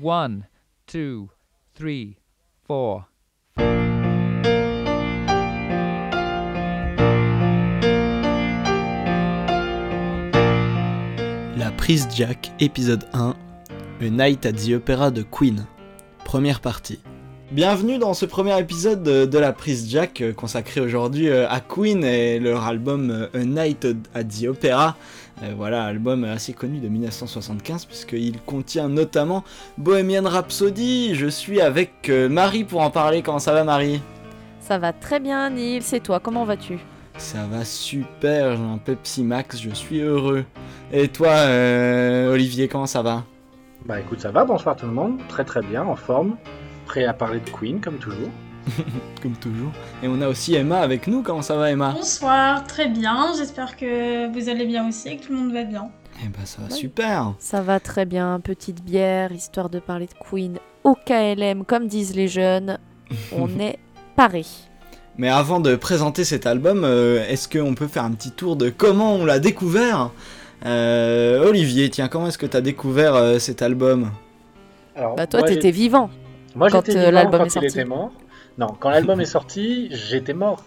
One, two, three, four. La prise Jack, épisode 1, A Night at the Opera de Queen. Première partie. Bienvenue dans ce premier épisode de, de la prise Jack euh, consacré aujourd'hui euh, à Queen et leur album euh, A Night at the Opera. Euh, voilà, album assez connu de 1975 puisqu'il contient notamment Bohemian Rhapsody. Je suis avec Marie pour en parler. Comment ça va Marie? Ça va très bien, Nils. Et toi, comment vas-tu? Ça va super, j'ai un Pepsi Max, je suis heureux. Et toi euh, Olivier, comment ça va? Bah écoute, ça va, bonsoir tout le monde, très très bien, en forme, prêt à parler de Queen comme toujours. Comme toujours. Et on a aussi Emma avec nous. Comment ça va Emma? Bonsoir, très bien. J'espère que vous allez bien aussi et que tout le monde va bien. Eh ben ça va Ouais. super. Ça va très bien, petite bière, histoire de parler de Queen au KLM, comme disent les jeunes. On est paré. Mais avant de présenter cet album, euh, est-ce qu'on peut faire un petit tour de comment on l'a découvert? Euh, Olivier, tiens, comment est-ce que tu as découvert euh, cet album? Alors, Bah toi, t'étais vivant. Moi, quand, j'étais euh, l'album quand est il sorti. était mort. Non, quand l'album est sorti, j'étais mort.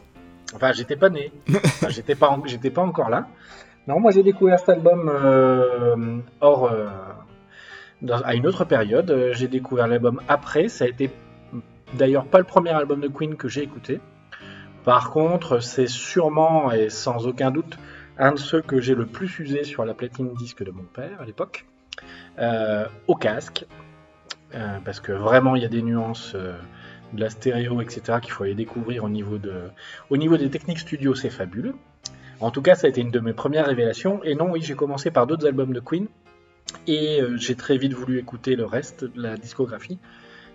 Enfin, j'étais pas né. Enfin, j'étais pas, en- j'étais pas encore là. Non, moi j'ai découvert cet album euh, hors, euh, dans- à une autre période. Euh, J'ai découvert l'album après. Ça a été d'ailleurs pas le premier album de Queen que j'ai écouté. Par contre, c'est sûrement et sans aucun doute un de ceux que j'ai le plus usé sur la platine disque de mon père à l'époque, euh, au casque, Euh, parce que vraiment il y a des nuances euh, de la stéréo, etc. qu'il faut aller découvrir au niveau, de, au niveau des techniques studio, c'est fabuleux. En tout cas, ça a été une de mes premières révélations. Et non, oui, j'ai commencé par d'autres albums de Queen. Et euh, j'ai très vite voulu écouter le reste de la discographie.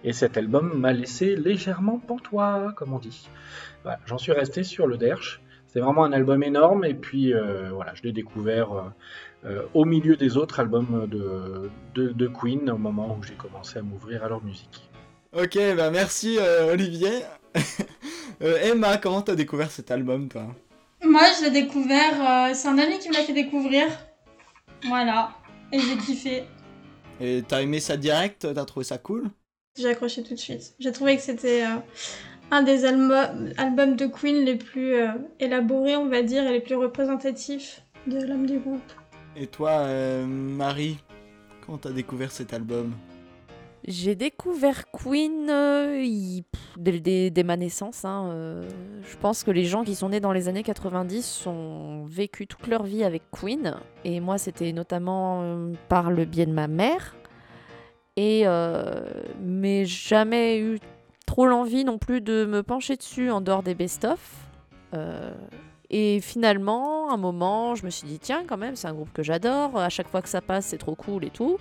Et cet album m'a laissé légèrement pantois, comme on dit. J'en suis resté sur le Derche. C'est vraiment un album énorme. Et puis, euh, voilà, je l'ai découvert euh, euh, au milieu des autres albums de, de, de Queen, au moment où j'ai commencé à m'ouvrir à leur musique. Ok, bah merci euh, Olivier. Euh, Emma, comment t'as découvert cet album toi? Moi, je l'ai découvert, euh, c'est un ami qui me l'a fait découvrir. Voilà. Et j'ai kiffé. Et t'as aimé ça direct? T'as trouvé ça cool? J'ai accroché tout de suite. J'ai trouvé que c'était euh, un des albums de Queen les plus euh, élaborés, on va dire, et les plus représentatifs de l'homme du groupe. Et toi, euh, Marie, comment t'as découvert cet album? J'ai découvert Queen euh, pff, dès, dès- dès ma naissance. hein, euh, je pense que les gens qui sont nés dans les années 90 ont vécu toute leur vie avec Queen. Et moi, c'était notamment euh, par le biais de ma mère. Et euh, mais jamais eu trop l'envie non plus de me pencher dessus en dehors des best-of. Euh, et finalement, un moment, je me suis dit, tiens, quand même, c'est un groupe que j'adore. À chaque fois que ça passe, c'est trop cool et tout.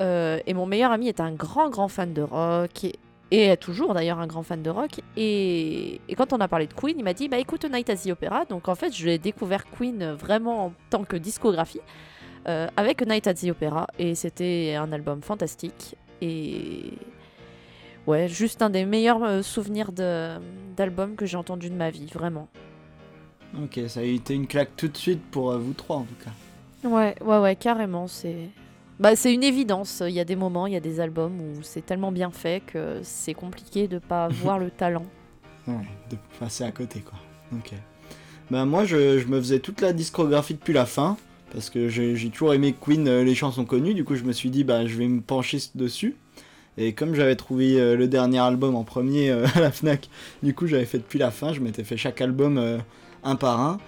Euh, et mon meilleur ami est un grand, grand fan de rock. Et, est toujours d'ailleurs un grand fan de rock. Et, quand on a parlé de Queen, il m'a dit, bah écoute Night at the Opera. Donc en fait, je l'ai découvert Queen vraiment en tant que discographie. euh, avec Night at the Opera. Et c'était un album fantastique. Et ouais, juste un des meilleurs euh, souvenirs d'album que j'ai entendu de ma vie, vraiment. Ok, ça a été une claque tout de suite pour euh, vous trois en tout cas. Ouais, ouais, ouais, carrément. C'est bah, c'est une évidence. Il y a des moments, il y a des albums où c'est tellement bien fait que c'est compliqué de pas voir le talent. Ouais, de passer à côté quoi. Ok. Bah moi je, je me faisais toute la discographie depuis la fin parce que j'ai j'ai toujours aimé Queen euh, les chansons connues du coup je me suis dit bah je vais me pencher dessus et comme j'avais trouvé euh, le dernier album en premier euh, à la Fnac du coup j'avais fait depuis la fin je m'étais fait chaque album euh, un par un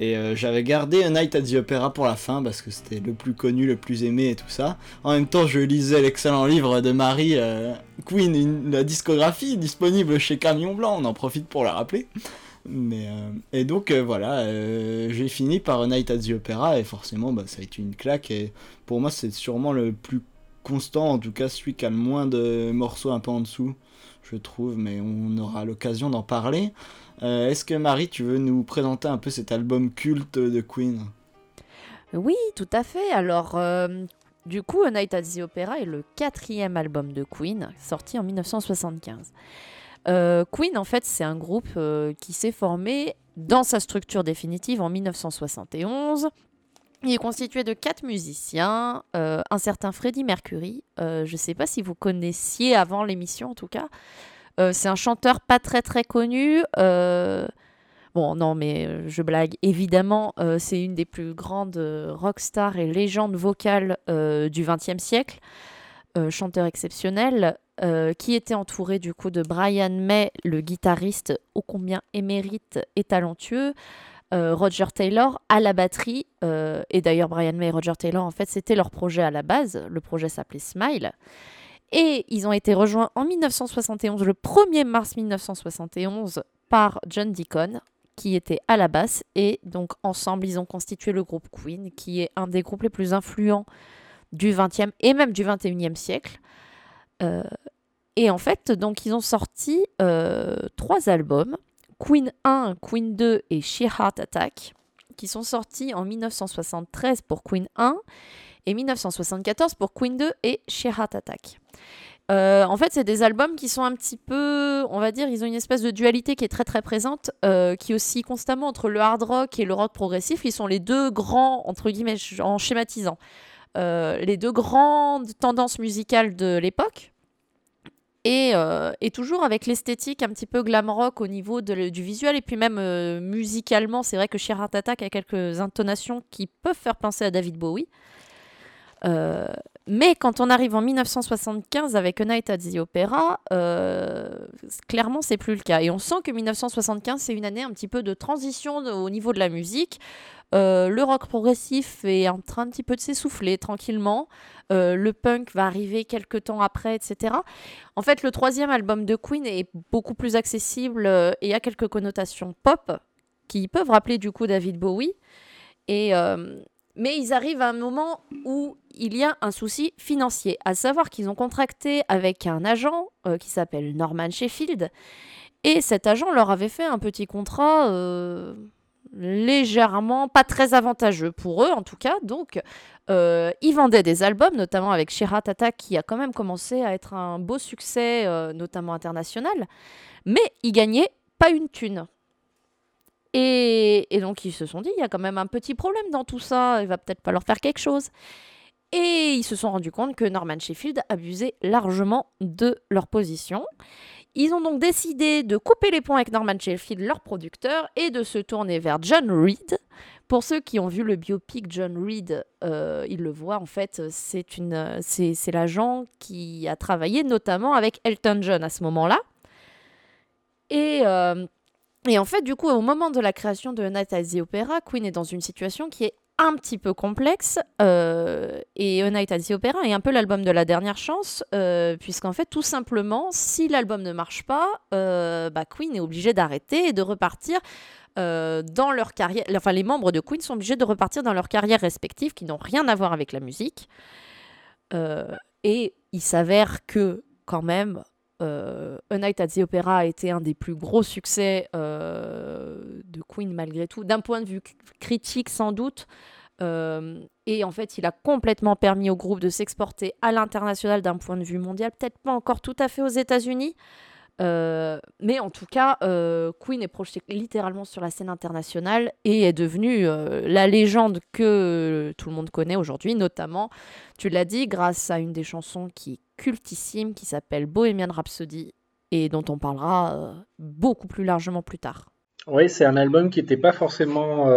et j'avais gardé A Night at the Opera pour la fin parce que c'était le plus connu, le plus aimé et tout ça. En même temps, je lisais l'excellent livre de Marie Queen, la discographie disponible chez Camion Blanc. On en profite pour la rappeler. Mais et donc voilà, j'ai fini par A Night at the Opera et forcément, bah, ça a été une claque. Et pour moi, c'est sûrement le plus constant, en tout cas celui qui a le moins de morceaux un peu en dessous, je trouve. Mais on aura l'occasion d'en parler. Euh, Est-ce que Marie, tu veux nous présenter un peu cet album culte de Queen? Oui, tout à fait. Alors, euh, du coup, A Night at the Opera est le quatrième album de Queen, sorti en 1975. Euh, Queen, en fait, c'est un groupe qui s'est formé dans sa structure définitive en 1971 Il est constitué de quatre musiciens, euh, un certain Freddie Mercury. euh, je ne sais pas si vous connaissiez avant l'émission en tout cas. Euh, c'est un chanteur pas très très connu. Bon, non, mais je blague. Évidemment, c'est une des plus grandes rockstars et légendes vocales du XXe siècle. Chanteur exceptionnel, qui était entouré du coup de Brian May, le guitariste ô combien émérite et talentueux, Roger Taylor à la batterie. euh, et d'ailleurs, Brian May et Roger Taylor, en fait, c'était leur projet à la base. Le projet s'appelait Smile. Et ils ont été rejoints en 1971, le 1er mars 1971, par John Deacon, qui était à la basse. Et donc, ensemble, ils ont constitué le groupe Queen, qui est un des groupes les plus influents du 20e et même du 21e siècle. Euh, et en fait, donc, ils ont sorti euh, trois albums Queen 1, Queen 2 et Sheer Heart Attack, qui sont sortis en 1973 pour Queen 1 et 1974 pour Queen 2 et Sheer Heart Attack. Euh, en fait, c'est des albums qui sont un petit peu, on va dire, ils ont une espèce de dualité qui est très très présente, euh, qui oscille constamment entre le hard rock et le rock progressif. Ils sont les deux grands, entre guillemets, en schématisant, euh, les deux grandes tendances musicales de l'époque. Et, euh, et toujours avec l'esthétique un petit peu glam rock au niveau du visuel et puis même euh, musicalement, c'est vrai que Sheer Attack a quelques intonations qui peuvent faire penser à David Bowie. Euh, mais quand on arrive en 1975 avec A Night at the Opera, euh, clairement c'est plus le cas. Et on sent que 1975 c'est une année un petit peu de transition au niveau de la musique. Euh, le rock progressif est en train un petit peu de s'essouffler tranquillement. Euh, le punk va arriver quelques temps après, etc. En fait, le troisième album de Queen est beaucoup plus accessible euh, et a quelques connotations pop qui peuvent rappeler du coup David Bowie. Et, mais ils arrivent à un moment où il y a un souci financier, à savoir qu'ils ont contracté avec un agent euh, qui s'appelle Norman Sheffield. Et cet agent leur avait fait un petit contrat euh, légèrement pas très avantageux pour eux en tout cas. Donc euh, ils vendaient des albums, notamment avec Shirat Attack qui a quand même commencé à être un beau succès, notamment international. Mais ils gagnaient pas une thune. Et, donc ils se sont dit, il y a quand même un petit problème dans tout ça, il va peut-être pas leur faire quelque chose. Et ils se sont rendus compte que Norman Sheffield abusait largement de leur position. Ils ont donc décidé de couper les ponts avec Norman Sheffield, leur producteur, et de se tourner vers John Reed. Pour ceux qui ont vu le biopic John Reed, euh, ils le voient en fait, c'est une, c'est, c'est l'agent qui a travaillé notamment avec Elton John à ce moment-là. Et, euh, et en fait, du coup, au moment de la création de Night at the Opera, Queen est dans une situation qui est un petit peu complexe. euh, et A Night at the Opera est un peu l'album de la dernière chance, euh, puisqu'en fait, tout simplement, si l'album ne marche pas, euh, bah, Queen est obligé d'arrêter et de repartir dans leur carrière. Enfin, les membres de Queen sont obligés de repartir dans leur carrière respective, qui n'ont rien à voir avec la musique. Et il s'avère que, quand même, euh, A Night at the Opera a été un des plus gros succès euh, de Queen malgré tout, d'un point de vue critique sans doute. Euh, et en fait, il a complètement permis au groupe de s'exporter à l'international d'un point de vue mondial, peut-être pas encore tout à fait aux États-Unis, euh, mais en tout cas, euh, Queen est projeté littéralement sur la scène internationale et est devenue euh, la légende que tout le monde connaît aujourd'hui, notamment, tu l'as dit, grâce à une des chansons qui est cultissime, qui s'appelle Bohemian Rhapsody, et dont on parlera beaucoup plus largement plus tard. Oui, c'est un album qui n'était pas forcément.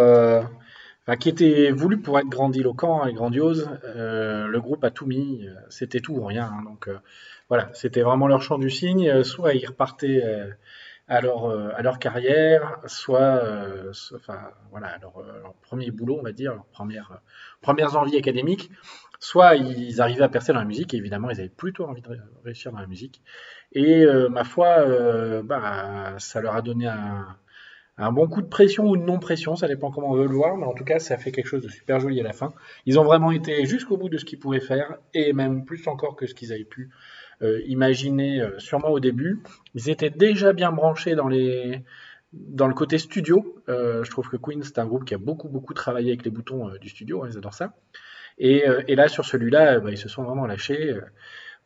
Qui était voulu pour être grandiloquent et grandiose. Euh, le groupe a tout mis, euh, c'était tout ou rien. hein. donc euh, voilà, c'était vraiment leur chant du cygne. Euh, Soit ils repartaient à, leur, à leur carrière, soit, voilà, leur, premier boulot, on va dire, leurs premières, euh, premières envies académiques. Soit ils arrivaient à percer dans la musique, et évidemment, ils avaient plutôt envie de ré- réussir dans la musique. Et ma foi, bah, ça leur a donné un, un bon coup de pression ou de non-pression, ça dépend comment on veut le voir, mais en tout cas, ça fait quelque chose de super joli à la fin. Ils ont vraiment été jusqu'au bout de ce qu'ils pouvaient faire, et même plus encore que ce qu'ils avaient pu euh, imaginer euh, sûrement au début. Ils étaient déjà bien branchés dans les dans le côté studio. Euh, je trouve que Queen, c'est un groupe qui a beaucoup, beaucoup travaillé avec les boutons euh, du studio, hein, ils adorent ça. Et, euh, et là, sur celui-là, euh, bah, ils se sont vraiment lâchés.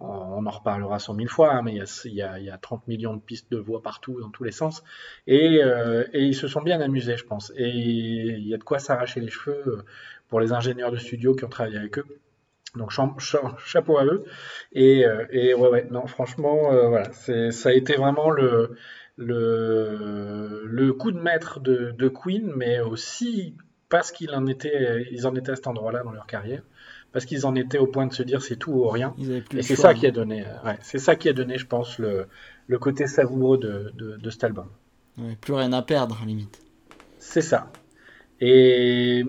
Euh, on en reparlera cent mille fois, hein, mais il y, a, il, y a, il y, a, 30 millions de pistes de voix partout, dans tous les sens. Et, euh, et, ils se sont bien amusés, je pense. Et il y a de quoi s'arracher les cheveux euh, pour les ingénieurs de studio qui ont travaillé avec eux. Donc chapeau à eux. Et, et ouais, ouais, non, franchement, voilà, ça a été vraiment le, coup de maître de, de Queen, mais aussi parce qu'ils en en étaient à cet endroit-là dans leur carrière parce qu'ils en étaient au point de se dire c'est tout ou rien. Et c'est ça qui a donné, euh, ouais, c'est ça qui a donné, je pense, le, le côté savoureux de, de, de cet album. Ouais, plus rien à perdre, limite. C'est ça. Et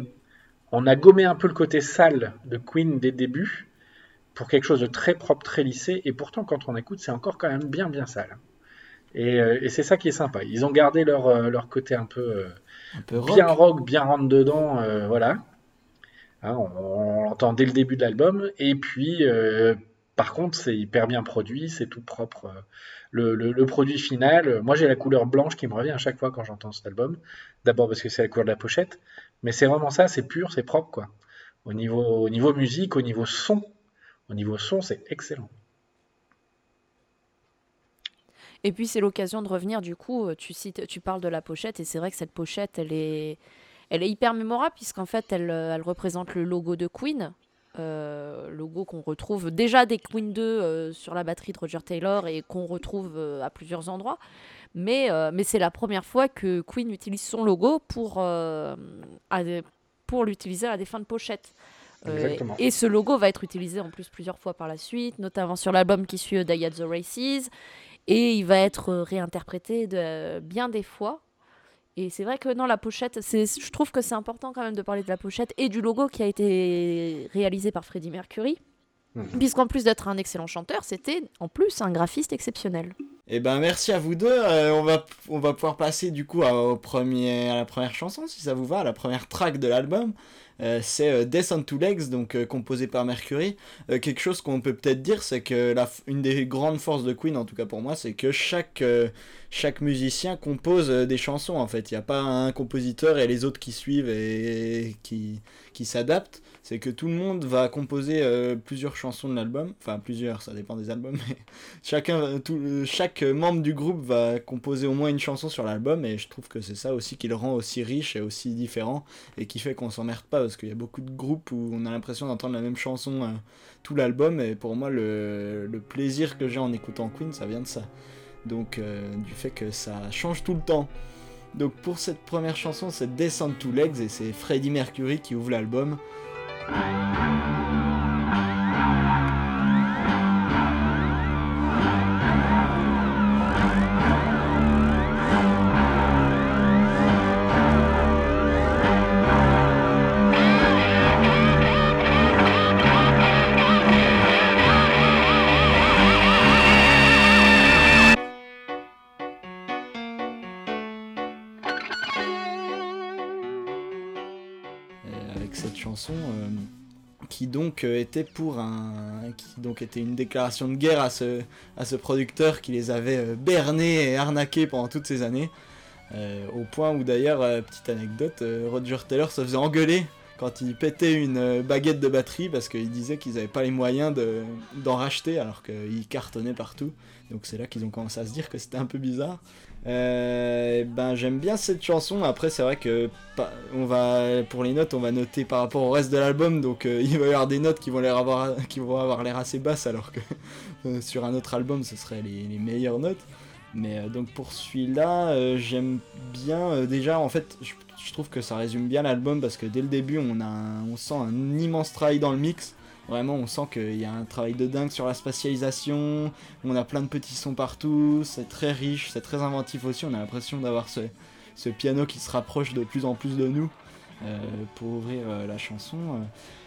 on a gommé un peu le côté sale de Queen des débuts pour quelque chose de très propre, très lissé. Et pourtant, quand on écoute, c'est encore quand même bien, bien sale. Et, euh, et c'est ça qui est sympa. Ils ont gardé leur, euh, leur côté un peu, un peu bien rock, bien rentre dedans, voilà. Hein, on, l'entend dès le début de l'album. Et puis, euh, par contre, c'est hyper bien produit, c'est tout propre. Le, produit final, moi j'ai la couleur blanche qui me revient à chaque fois quand j'entends cet album. D'abord parce que c'est la couleur de la pochette, mais c'est vraiment ça, c'est pur, c'est propre quoi. Au niveau, au niveau musique, au niveau son, au niveau son, c'est excellent. Et puis c'est l'occasion de revenir du coup, tu cites, tu parles de la pochette et c'est vrai que cette pochette, elle est, elle est hyper mémorable puisqu'en fait, elle, elle, représente le logo de Queen. Euh, logo qu'on retrouve déjà des Queen 2 euh, sur la batterie de Roger Taylor et qu'on retrouve euh, à plusieurs endroits. Mais, euh, mais c'est la première fois que Queen utilise son logo pour, euh, des, pour l'utiliser à des fins de pochette. Euh, et ce logo va être utilisé en plus plusieurs fois par la suite, notamment sur l'album qui suit Die at the Races. Et il va être réinterprété de, bien des fois. Et c'est vrai que dans la pochette, je trouve que c'est important quand même de parler de la pochette et du logo qui a été réalisé par Freddie Mercury. Mmh. Puisqu'en plus d'être un excellent chanteur, c'était en plus un graphiste exceptionnel. Eh ben merci à vous deux. Euh, on, va, on va pouvoir passer du coup à, au premier, à la première chanson, si ça vous va, à la première track de l'album. Euh, c'est euh, Death on Two Legs, donc euh, composé par Mercury. Quelque chose qu'on peut peut-être dire, c'est que la, une des grandes forces de Queen, en tout cas pour moi, c'est que chaque, chaque musicien compose des chansons en fait. Il n'y a pas un compositeur et les autres qui suivent et, et qui, qui s'adaptent c'est que tout le monde va composer euh, plusieurs chansons de l'album, enfin plusieurs, ça dépend des albums, mais chacun, tout, chaque membre du groupe va composer au moins une chanson sur l'album, et je trouve que c'est ça aussi qui le rend aussi riche et aussi différent, et qui fait qu'on s'emmerde pas, parce qu'il y a beaucoup de groupes où on a l'impression d'entendre la même chanson euh, tout l'album, et pour moi le, plaisir que j'ai en écoutant Queen, ça vient de ça. Donc euh, du fait que ça change tout le temps. Donc pour cette première chanson, c'est Descend to Legs et c'est Freddie Mercury qui ouvre l'album. Thank you. Qui donc euh, était pour un qui donc était une déclaration de guerre à ce producteur qui les avait euh, bernés et arnaqués pendant toutes ces années. Euh, au point où d'ailleurs petite anecdote Roger Taylor se faisait engueuler quand il pétait une baguette de batterie parce qu'il disait qu'ils n'avaient pas les moyens de d'en racheter alors qu'ils cartonnaient partout. Donc c'est là qu'ils ont commencé à se dire que c'était un peu bizarre euh, ben j'aime bien cette chanson. Après c'est vrai que on va pour les notes on va noter par rapport au reste de l'album donc euh, il va y avoir des notes qui vont avoir l'air assez basses alors que euh, sur un autre album ce serait les, meilleures notes. Mais donc pour celui-là j'aime bien déjà en fait je, je, trouve que ça résume bien l'album parce que dès le début on a un, on sent un immense travail dans le mix. Vraiment, on sent qu'il y a un travail de dingue sur la spatialisation, on a plein de petits sons partout, c'est très riche, c'est très inventif aussi, on a l'impression d'avoir ce, piano qui se rapproche de plus en plus de nous euh, pour ouvrir euh, la chanson.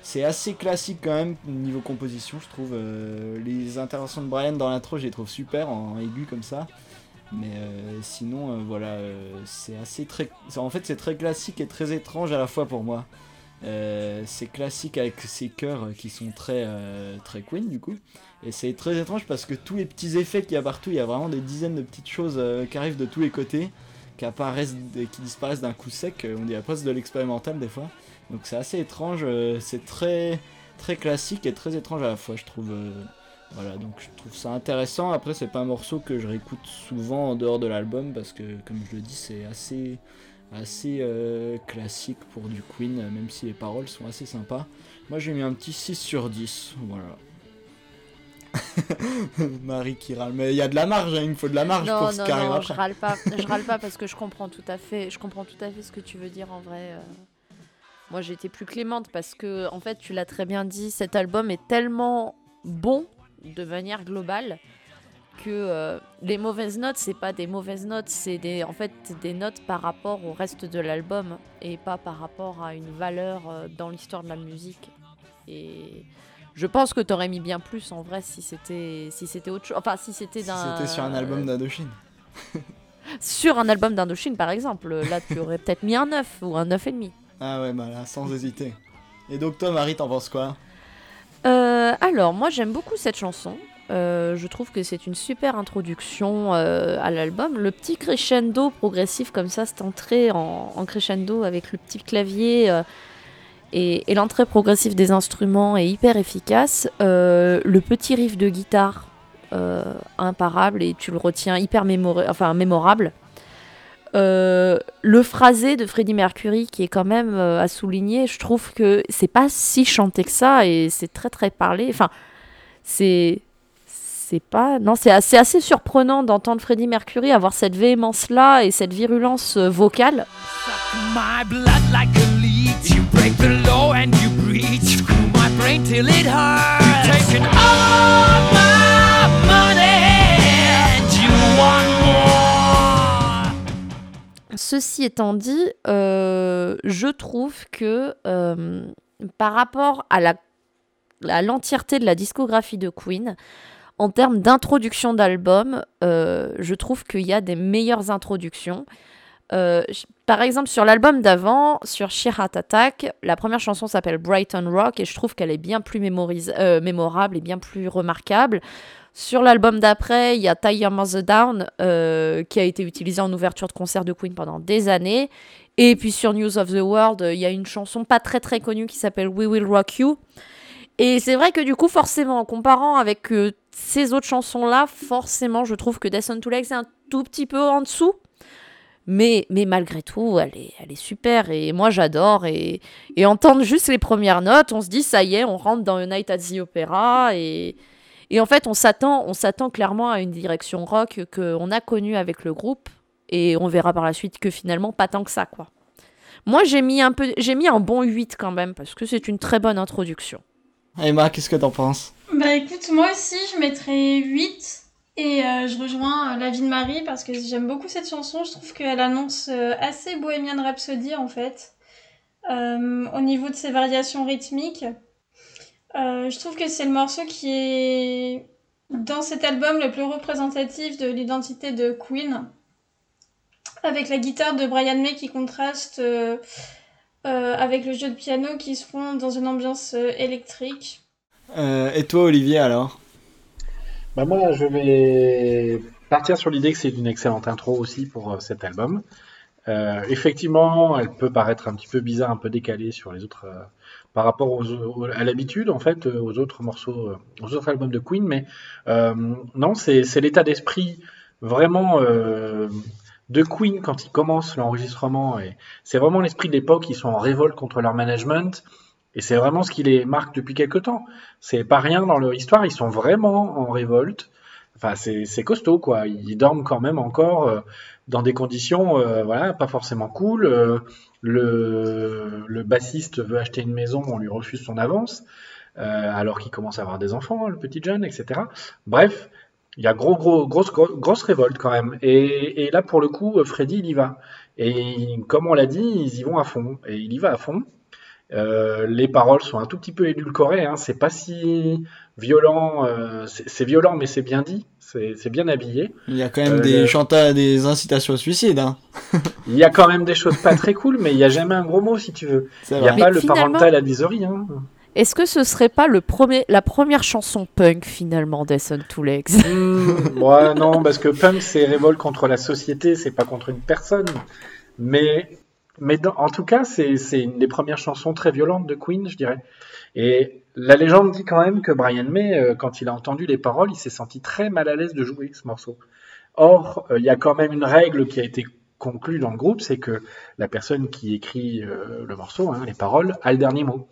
C'est assez classique quand même niveau composition, je trouve. Euh, les interventions de Brian dans l'intro, je les trouve super en aigu comme ça. Mais sinon, voilà, c'est assez très... C'est très classique et très étrange à la fois pour moi. Euh, c'est classique avec ces chœurs qui sont très, euh, très Queen du coup. Et c'est très étrange parce que tous les petits effets qu'il y a partout, il y a vraiment des dizaines de petites choses euh, qui arrivent de tous les côtés, qui apparaissent qui disparaissent d'un coup sec. On dirait presque de l'expérimental des fois. Donc c'est assez étrange, c'est très, très classique et très étrange à la fois, je trouve. Voilà, donc je trouve ça intéressant. Après, c'est pas un morceau que je réécoute souvent en dehors de l'album parce que, comme je le dis, c'est assez, assez euh, classique pour du Queen, même si les paroles sont assez sympas. Moi, j'ai mis un petit 6 sur 10. Voilà. Marie qui râle. Mais il y a de la marge, hein, il me faut de la marge Non, pour ce non, qui arrive non, je râle pas. Je râle pas parce que je comprends tout à fait. Je comprends tout à fait ce que tu veux dire en vrai. euh. Moi, j'étais plus clémente parce que, en fait, tu l'as très bien dit, cet album est tellement bon de manière globale que euh, les mauvaises notes, c'est pas des mauvaises notes, c'est des, en fait des notes par rapport au reste de l'album et pas par rapport à une valeur euh, dans l'histoire de la musique. Et je pense que t'aurais mis bien plus en vrai si c'était si c'était autre chose. Enfin, si c'était Si d'un. C'était sur un album d'Indochine. Sur un album d'Indochine, par exemple. Là, tu aurais peut-être mis un 9 ou un 9,5. Ah ouais, bah là, sans hésiter. Et donc, toi, Marie, t'en penses quoi? Euh, alors, moi, j'aime beaucoup cette chanson. Euh, je trouve que c'est une super introduction euh, à l'album. Le petit crescendo progressif comme ça, cette entrée en, en crescendo avec le petit clavier euh, et, l'entrée progressive des instruments est hyper efficace. Le petit riff de guitare imparable et tu le retiens hyper enfin, mémorable. Le phrasé de Freddie Mercury qui est quand même à souligner, je trouve que c'est pas si chanté que ça et c'est très très parlé. Enfin, c'est c'est pas non c'est assez, assez surprenant d'entendre Freddie Mercury avoir cette véhémence là et cette virulence euh, vocale. Ceci étant dit, euh, je trouve que euh, par rapport à la à l'entièreté de la discographie de Queen, en termes d'introduction d'album, euh, je trouve qu'il y a des meilleures introductions. Euh, par exemple, sur l'album d'avant, sur Sheer Heart Attack, la première chanson s'appelle Brighton Rock et je trouve qu'elle est bien plus euh, mémorable et bien plus remarquable. Sur l'album d'après, il y a Tie Your Mother Down qui a été utilisé en ouverture de concert de Queen pendant des années. Et puis sur News of the World, il y a une chanson pas très très connue qui s'appelle We Will Rock You. Et c'est vrai que du coup, forcément, en comparant avec euh, ces autres chansons-là, forcément, je trouve que Death on Two Legs est un tout petit peu en dessous. Mais, mais malgré tout, elle est, elle est super et moi j'adore. Et, et entendre juste les premières notes, on se dit ça y est, on rentre dans A Night at the Opera. Et, et en fait, on s'attend, on s'attend clairement à une direction rock qu'on a connue avec le groupe. Et on verra par la suite que finalement, pas tant que ça, quoi. Moi, j'ai mis un peu, j'ai mis un bon 8 quand même, parce que c'est une très bonne introduction. Emma, qu'est-ce que t'en penses? Bah écoute, moi aussi je mettrais 8 et euh, je rejoins euh, l'avis de Marie parce que j'aime beaucoup cette chanson. Je trouve qu'elle annonce euh, assez Bohemian Rhapsody en fait. Au niveau de ses variations rythmiques, je trouve que c'est le morceau qui est dans cet album le plus représentatif de l'identité de Queen. Avec la guitare de Brian May qui contraste avec le jeu de piano qui se font dans une ambiance euh, électrique. Euh, Et toi, Olivier, alors? Bah moi, je vais partir sur l'idée que c'est une excellente intro aussi pour euh, cet album. Euh, effectivement, elle peut paraître un petit peu bizarre, un peu décalée sur les autres, euh, par rapport aux, aux- à l'habitude en fait, euh, aux autres morceaux, euh, aux autres albums de Queen, mais euh, non, c'est c'est l'état d'esprit vraiment euh, de Queen quand ils commencent l'enregistrement. Et c'est vraiment l'esprit de l'époque. Ils sont en révolte contre leur management. Et c'est vraiment ce qui les marque depuis quelque temps. C'est pas rien dans leur histoire. Ils sont vraiment en révolte. Enfin, c'est costaud, quoi. Ils dorment quand même encore euh, dans des conditions, euh, voilà, pas forcément cool. Euh, le, le bassiste veut acheter une maison, on lui refuse son avance, euh, alors qu'il commence à avoir des enfants, le petit jeune, etc. Bref, il y a gros, gros, grosse, gros- grosse révolte quand même. Et, et là, pour le coup, Freddy, il y va. Et comme on l'a dit, ils y vont à fond. Et il y va à fond. Euh, les paroles sont un tout petit peu édulcorées. Hein. C'est pas si violent. euh, c'est violent, mais c'est bien dit. C'est bien habillé. Il y a quand même Euh, des le- chantages, des incitations au suicide. Hein. Il y a quand même des choses pas très cool, mais il y a jamais un gros mot si tu veux. Il n'y a pas Mais le finalement- parental advisory. Hein. Est-ce que ce serait pas le premier, la première chanson punk finalement Death on Two Legs Hmm, non, parce que punk c'est révolte contre la société, c'est pas contre une personne. Mais Mais en tout cas, c'est c'est une des premières chansons très violentes de Queen, je dirais. Et la légende dit quand même que Brian May, euh, quand il a entendu les paroles, il s'est senti très mal à l'aise de jouer ce morceau. Or, euh, il y a quand même une règle qui a été conclue dans le groupe, c'est que la personne qui écrit euh, le morceau, hein, les paroles, a le dernier mot.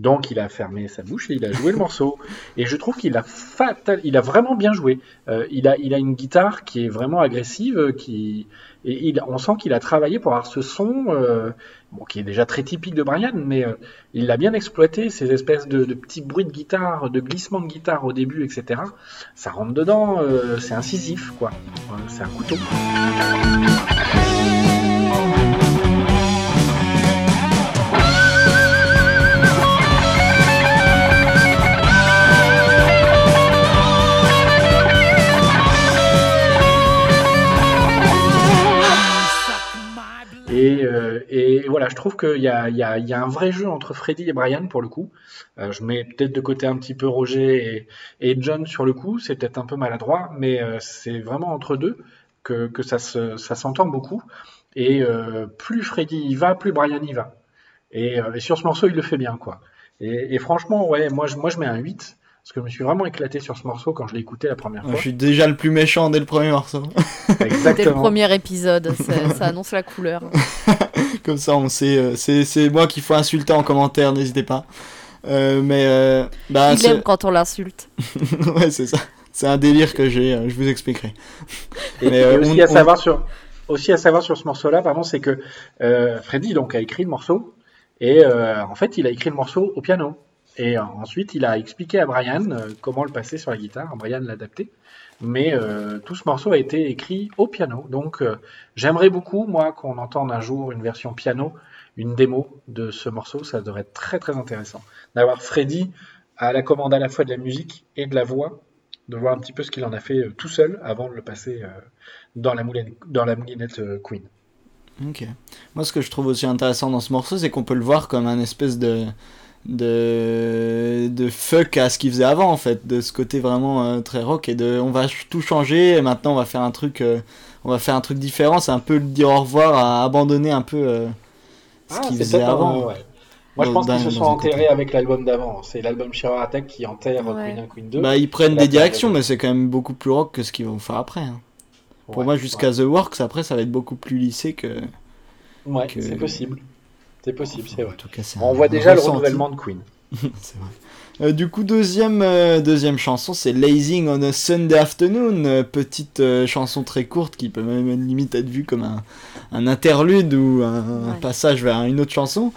Donc, il a fermé sa bouche et il a joué le morceau. Et je trouve qu'il a fatal, il a vraiment bien joué. Euh, il a, il a une guitare qui est vraiment agressive, qui, et il, on sent qu'il a travaillé pour avoir ce son, euh, bon, qui est déjà très typique de Brian, mais euh, il l'a bien exploité, ces espèces de, de petits bruits de guitare, de glissements de guitare au début, etc. Ça rentre dedans, euh, c'est incisif, quoi. Euh, C'est un couteau. Et, voilà, je trouve qu'il y y, a, il y a un vrai jeu entre Freddy et Brian pour le coup. Euh, je mets peut-être de côté un petit peu Roger et, et John sur le coup, c'est peut-être un peu maladroit, mais euh, c'est vraiment entre deux que, que ça, se, ça s'entend beaucoup. Et euh, plus Freddy y va, plus Brian y va. Et, euh, et sur ce morceau, il le fait bien, quoi. Et, et franchement, ouais, moi je, moi je mets un 8, parce que je me suis vraiment éclaté sur ce morceau quand je l'ai écouté la première Je fois. suis déjà le plus méchant dès le premier morceau. Dès le Exactement. premier épisode, ça, ça annonce la couleur. Comme ça, on sait. euh, c'est, moi qu'il faut insulter en commentaire, n'hésitez pas. Euh, mais euh, bah, Il aime quand on l'insulte. ouais, c'est ça. C'est un délire que j'ai. euh, je vous expliquerai. Mais, euh, aussi, on- à savoir sur, aussi à savoir sur ce morceau-là, pardon, c'est que euh, Freddy donc, a écrit le morceau et euh, en fait il a écrit le morceau au piano. Et ensuite il a expliqué à Brian comment le passer sur la guitare. Brian l'a adapté. Mais euh, tout ce morceau a été écrit au piano. Donc euh, j'aimerais beaucoup, moi, qu'on entende un jour une version piano, une démo de ce morceau. Ça devrait être très très intéressant. D'avoir Freddy à la commande à la fois de la musique et de la voix, de voir un petit peu ce qu'il en a fait euh, tout seul avant de le passer dans la moulinette, dans la moulinette Queen. Ok. Moi, ce que je trouve aussi intéressant dans ce morceau, c'est qu'on peut le voir comme un espèce de de de fuck à ce qu'il faisait avant en fait, de ce côté vraiment euh, très rock et de on va tout changer et maintenant on va faire un truc euh, on va faire un truc différent, c'est un peu le dire au revoir à abandonner un peu euh, ce qu'il faisait peut-être un- avant. ouais. Moi, je pense qu'ils se sont enterrés côté. avec l'album d'avant. C'est l'album Shearer Attack qui enterre Ouais. Queen 1, Queen 2. Bah ils prennent des directions mais c'est quand même beaucoup plus rock que ce qu'ils vont faire après. hein. Pour Ouais, moi jusqu'à The Works après ça va être beaucoup plus lissé que ouais, ouais, que- c'est possible. C'est possible, c'est en vrai. tout cas c'est On voit déjà le renouvellement de Queen. C'est vrai. Euh, du coup, deuxième, euh, deuxième chanson, c'est Lazing on a Sunday Afternoon, euh, petite euh, chanson très courte qui peut même limite être vue comme un, un interlude ou un, passage vers une autre chanson.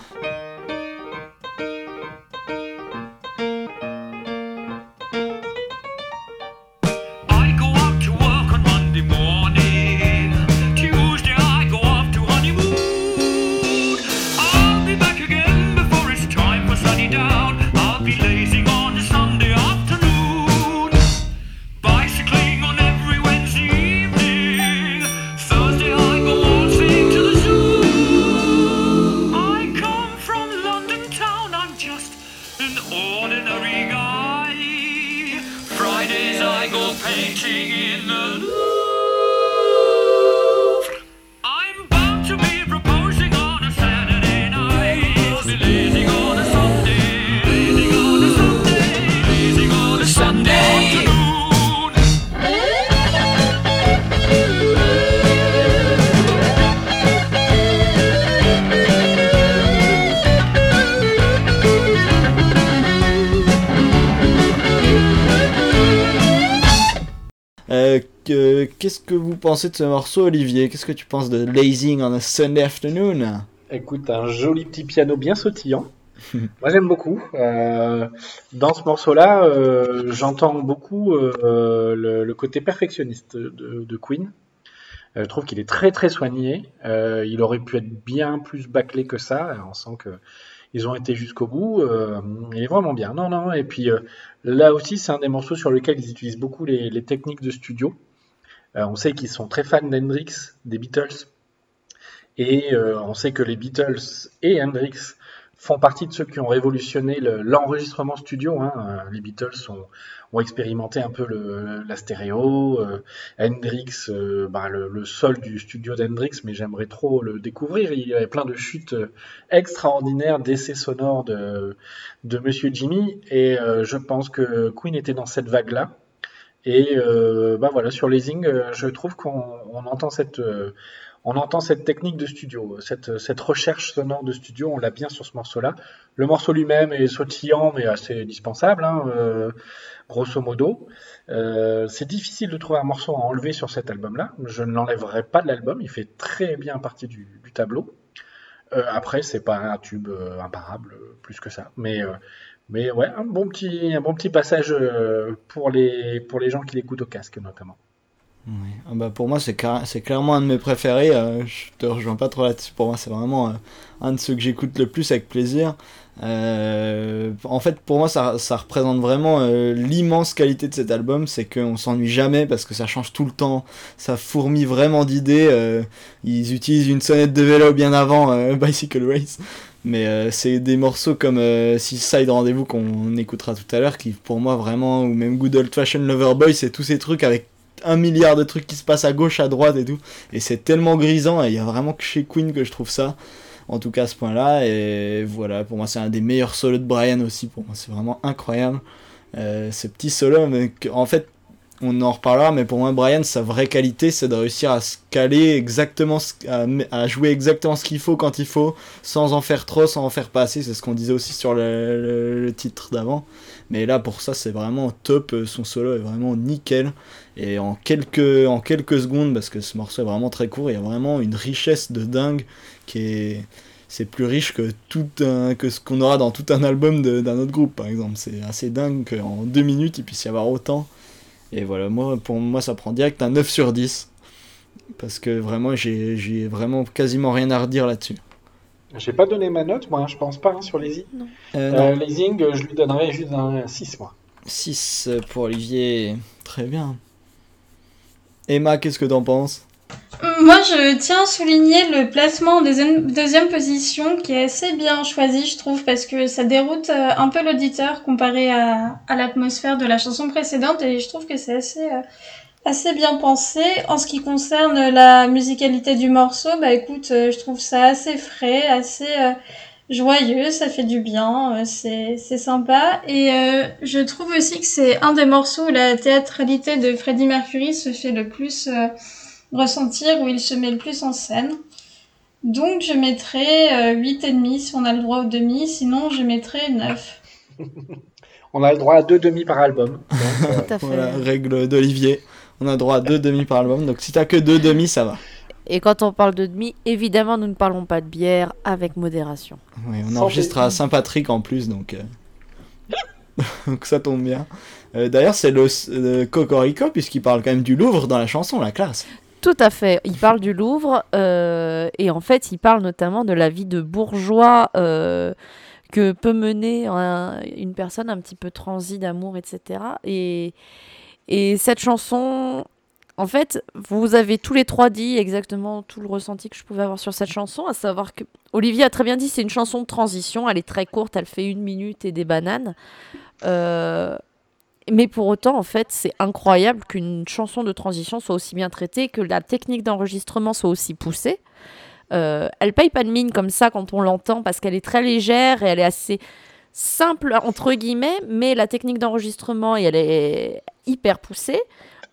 Pensez de ce morceau, Olivier? Qu'est-ce que tu penses de Lazing on a Sunday Afternoon? Écoute, un joli petit piano bien sautillant. Moi, j'aime beaucoup. Euh, dans ce morceau-là, euh, j'entends beaucoup euh, le, le côté perfectionniste de, de Queen. Je trouve qu'il est très très soigné. Il aurait pu être bien plus bâclé que ça. On sent que ils ont été jusqu'au bout. Il est vraiment bien. Non, non. Et puis là aussi, c'est un des morceaux sur lesquels ils utilisent beaucoup les, les techniques de studio. Euh, on sait qu'ils sont très fans d'Hendrix, des Beatles. Et euh, on sait que les Beatles et Hendrix font partie de ceux qui ont révolutionné le- l'enregistrement studio. hein. Euh, Les Beatles ont, expérimenté un peu la stéréo. Hendrix, bah, le, sol du studio d'Hendrix, mais j'aimerais trop le découvrir. Il y avait plein de chutes extraordinaires d'essais sonores de, Monsieur Jimmy, et je pense que Queen était dans cette vague-là. Et euh, bah voilà, sur Leasing, euh, je trouve qu'on on entend cette, euh, on entend cette technique de studio, cette, cette recherche sonore de studio, on l'a bien sur ce morceau-là. Le morceau lui-même est sautillant, mais assez dispensable, hein, euh, grosso modo. C'est difficile de trouver un morceau à enlever sur cet album-là. Je ne l'enlèverai pas de l'album, il fait très bien partie du, du tableau. Après, c'est pas un tube imparable, plus que ça. Mais, mais ouais, un bon petit, un bon petit passage euh, pour, les, pour les gens qui l'écoutent au casque, notamment. Ah bah pour moi, c'est c'est clairement un de mes préférés. euh, je te rejoins pas trop là-dessus. Pour moi, c'est vraiment euh, un de ceux que j'écoute le plus avec plaisir. En fait, pour moi, ça, ça représente vraiment l'immense qualité de cet album. C'est qu'on s'ennuie jamais parce que ça change tout le temps. Ça fourmille vraiment d'idées. ils utilisent une sonnette de vélo bien avant Bicycle Race. Mais euh, c'est des morceaux comme euh, Seaside Rendez-vous qu'on écoutera tout à l'heure qui, pour moi, vraiment, ou même Good Old Fashioned Lover Boy, c'est tous ces trucs avec un milliard de trucs qui se passent à gauche, à droite et tout. Et c'est tellement grisant, et il y a vraiment que chez Queen que je trouve ça. En tout cas, à ce point-là. Et voilà, pour moi, c'est un des meilleurs solos de Brian aussi. Pour moi, c'est vraiment incroyable. Euh, ce petit solo, mais en fait, on en reparlera, mais pour moi, Brian, sa vraie qualité, c'est de réussir à se caler exactement, à, jouer exactement ce qu'il faut quand il faut, sans en faire trop, sans en faire pas assez. C'est ce qu'on disait aussi sur le, le- titre d'avant. Mais là, pour ça, c'est vraiment top. Son solo est vraiment nickel. Et en quelques, en quelques secondes, parce que ce morceau est vraiment très court, il y a vraiment une richesse de dingue qui est. C'est plus riche que, tout un, que ce qu'on aura dans tout un album d'un autre groupe, par exemple. C'est assez dingue qu'en deux minutes, il puisse y avoir autant. Et voilà, moi, pour moi, ça prend direct un 9 sur 10. Parce que vraiment, j'ai j'ai vraiment quasiment rien à redire là-dessus. J'ai pas donné ma note, moi, je pense pas, hein, sur Leasing. Euh, non. Euh, Leasing, euh, je lui donnerais juste un 6, moi. 6 pour Olivier. Très bien. Emma, qu'est-ce que t'en penses? Moi, je tiens à souligner le placement en deuxième, position qui est assez bien choisi, je trouve, parce que ça déroute euh, un peu l'auditeur comparé à, l'atmosphère de la chanson précédente et je trouve que c'est assez, euh, assez bien pensé. En ce qui concerne la musicalité du morceau, bah écoute, euh, je trouve ça assez frais, assez joyeux, ça fait du bien, c'est sympa. Et je trouve aussi que c'est un des morceaux où la théâtralité de Freddie Mercury se fait le plus... ressentir où il se met le plus en scène. Donc je mettrai euh, 8,5 si on a le droit au demi, sinon je mettrai 9. On a le droit à deux demi par album. Donc, euh. Voilà, règle d'Olivier. On a droit à deux demi par album. Donc si t'as que deux demi, ça va. Et quand on parle de demi, évidemment, nous ne parlons pas de bière avec modération. Oui, on enregistre à Saint-Patrick en plus, donc, euh, donc ça tombe bien. Euh, D'ailleurs, c'est le, le Cocorico, puisqu'il parle quand même du Louvre dans la chanson, la classe. Tout à fait. Il parle du Louvre euh, et en fait, il parle notamment de la vie de bourgeois euh, que peut mener un- une personne un petit peu transie d'amour, etc. Et, et cette chanson, en fait, vous avez tous les trois dit exactement tout le ressenti que je pouvais avoir sur cette chanson, à savoir que Olivier a très bien dit, c'est une chanson de transition, elle est très courte, elle fait une minute et des bananes. Euh, mais pour autant, en fait, c'est incroyable qu'une chanson de transition soit aussi bien traitée, que la technique d'enregistrement soit aussi poussée. Euh, elle paye pas de mine comme ça quand on l'entend parce qu'elle est très légère et elle est assez simple entre guillemets, mais la technique d'enregistrement elle est hyper poussée.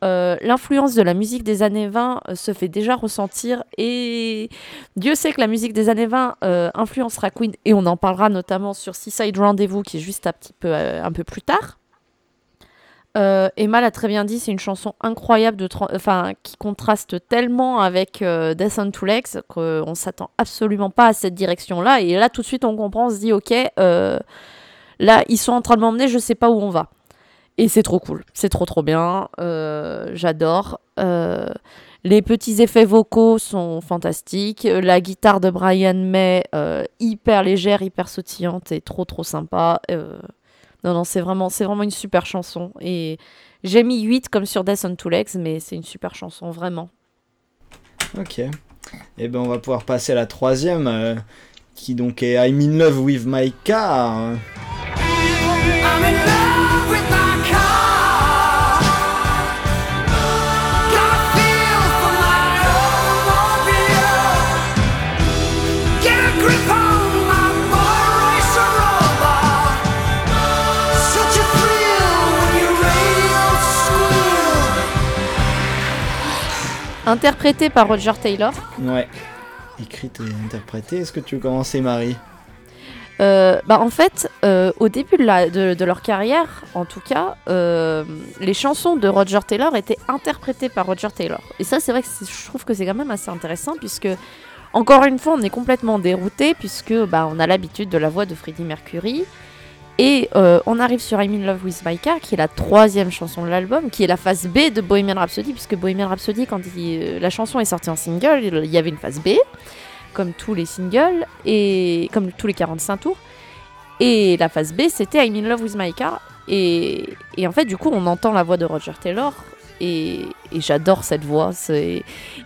Euh, L'influence de la musique des années 20 euh, se fait déjà ressentir et Dieu sait que la musique des années 20 euh, influencera Queen et on en parlera notamment sur Seaside Rendezvous qui est juste un petit peu, un peu plus tard. Euh, Emma l'a très bien dit, c'est une chanson incroyable de enfin, qui contraste tellement avec euh, Death on Two Legs qu'on s'attend absolument pas à cette direction-là. Et là, tout de suite, on comprend, on se dit, ok, euh, là, ils sont en train de m'emmener, je sais pas où on va. Et c'est trop cool, c'est trop trop bien, euh, j'adore. Les petits effets vocaux sont fantastiques. La guitare de Brian May, hyper légère, hyper sautillante et trop trop sympa. Non, non, c'est vraiment, c'est vraiment une super chanson. Et j'ai mis 8 comme sur Death on Two Legs, mais c'est une super chanson, vraiment. Ok. Et ben on va pouvoir passer à la troisième, euh, qui donc est I'm in love with my car. I'm in love Interprété par Roger Taylor. Ouais. Écrite et interprétée. Est-ce que tu veux commencer, Marie? Euh, bah en fait, euh, au début de, la- de- de leur carrière, en tout cas, euh, les chansons de Roger Taylor étaient interprétées par Roger Taylor. Et ça, c'est vrai que je trouve que c'est quand même assez intéressant, puisque, encore une fois, on est complètement dérouté, puisque bah, on a l'habitude de la voix de Freddie Mercury. Et euh, on arrive sur I'm in Love with My Car, qui est la troisième chanson de l'album, qui est la phase B de Bohemian Rhapsody, puisque Bohemian Rhapsody, quand euh, la chanson est sortie en single, il y avait une phase B, comme tous les singles, et comme tous les 45 tours. Et la phase B, c'était I'm in Love with My Car. Et, en fait, du coup, on entend la voix de Roger Taylor. Et, j'adore cette voix.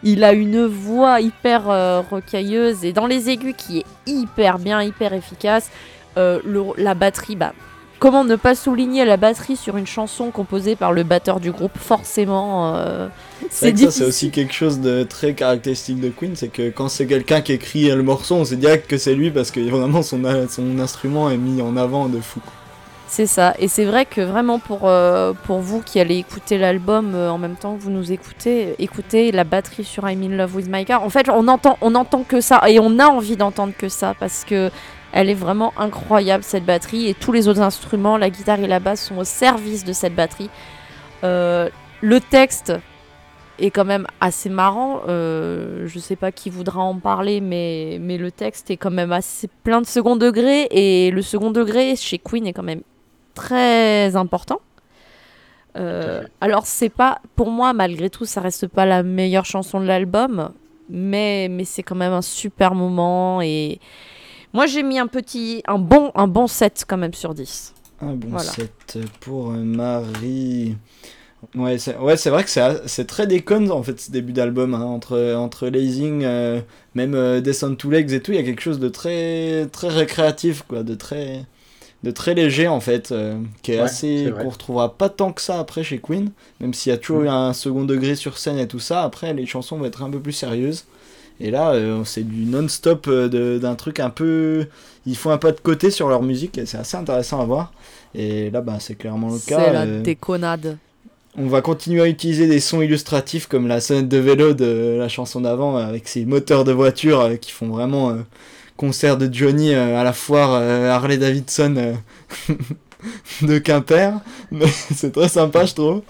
Il a une voix hyper euh, rocailleuse et dans les aigus qui est hyper bien, hyper efficace. Euh, le- la batterie, bah, comment ne pas souligner la batterie sur une chanson composée par le batteur du groupe Forcément, euh, C'est ça, c'est aussi quelque chose de très caractéristique de Queen, c'est que quand c'est quelqu'un qui écrit le morceau, on sait direct que c'est lui parce que vraiment son, son instrument est mis en avant de fou. C'est ça, et c'est vrai que vraiment pour, euh, pour vous qui allez écouter l'album euh, en même temps que vous nous écoutez, écoutez la batterie sur I'm in Love with My Car. En fait, on entend, on entend que ça, et on a envie d'entendre que ça, parce que elle est vraiment incroyable cette batterie, et tous les autres instruments, la guitare et la basse sont au service de cette batterie. Euh, le texte est quand même assez marrant. euh, je sais pas qui voudra en parler, mais, le texte est quand même assez plein de second degré. Et le second degré chez Queen est quand même très important. Euh, alors c'est pas, pour moi malgré tout, ça reste pas la meilleure chanson de l'album, mais mais c'est quand même un super moment et moi j'ai mis un petit, un bon, un bon 7 quand même sur 10. Un bon Voilà. 7 pour euh, Marie. Ouais, c'est ouais, vrai que c'est très déconne en fait ce début d'album. hein, entre, entre Lazing, euh, même euh, Descend to Legs et tout, il y a quelque chose de très, très récréatif, quoi, de très, de très léger en fait, euh, qui est Ouais, assez. qu'on retrouvera pas tant que ça après chez Queen, même s'il y a toujours Mm. eu un second degré sur scène et tout ça. Après, les chansons vont être un peu plus sérieuses. Et là, euh, c'est du non-stop euh, de- d'un truc un peu. Ils font un pas de côté sur leur musique c'est assez intéressant à voir. Et là, bah, c'est clairement le cas. C'est la euh, déconnade. on va continuer à utiliser des sons illustratifs comme la sonnette de vélo de la chanson d'avant avec ces moteurs de voiture euh, qui font vraiment euh, concert de Johnny euh, à la foire euh, Harley Davidson euh, de Quimper. Mais c'est très sympa, je trouve.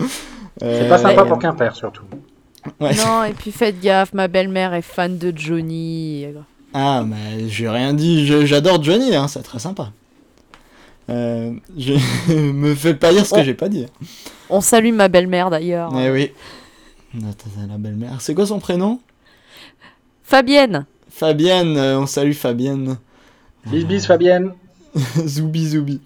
C'est pas sympa pour Quimper surtout. Ouais. Non, et puis faites gaffe, ma belle-mère est fan de Johnny. Ah, mais j'ai rien dit, je- j'adore Johnny, hein, c'est très sympa. Euh, je me fais pas dire ce que Oh. j'ai pas dit. On salue ma belle-mère d'ailleurs. Eh oui. La belle-mère. C'est quoi son prénom? Fabienne. Fabienne, euh, on salue Fabienne. Bis bis Fabienne. zoubi zoubi.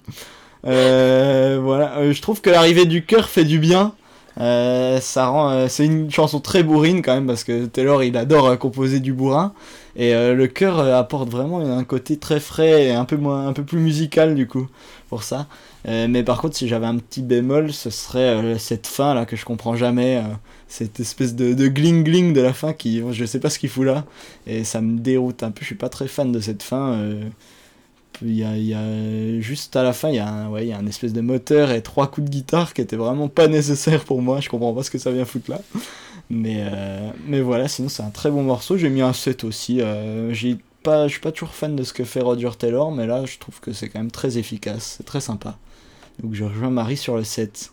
Euh, voilà, euh, je trouve que l'arrivée du cœur fait du bien. Euh, ça rend, euh, c'est une chanson très bourrine quand même parce que Taylor il adore euh, composer du bourrin et le chœur apporte vraiment un côté très frais et un peu moins, un peu plus musical du coup pour ça. Mais par contre, si j'avais un petit bémol, ce serait cette fin là que je comprends jamais, cette espèce de, de gling gling de la fin qui, je sais pas ce qu'il fout là et ça me déroute un peu. Je suis pas très fan de cette fin. Il y a, juste à la fin, il y a un, ouais, il y a espèce de moteur et trois coups de guitare qui étaient vraiment pas nécessaires pour moi. Je comprends pas ce que ça vient foutre là. Mais, euh, mais voilà, sinon c'est un très bon morceau. J'ai mis un 7 aussi. Euh, j'ai pas, je suis pas toujours fan de ce que fait Roger Taylor, mais là je trouve que c'est quand même très efficace. C'est très sympa. Donc je rejoins Marie sur le 7.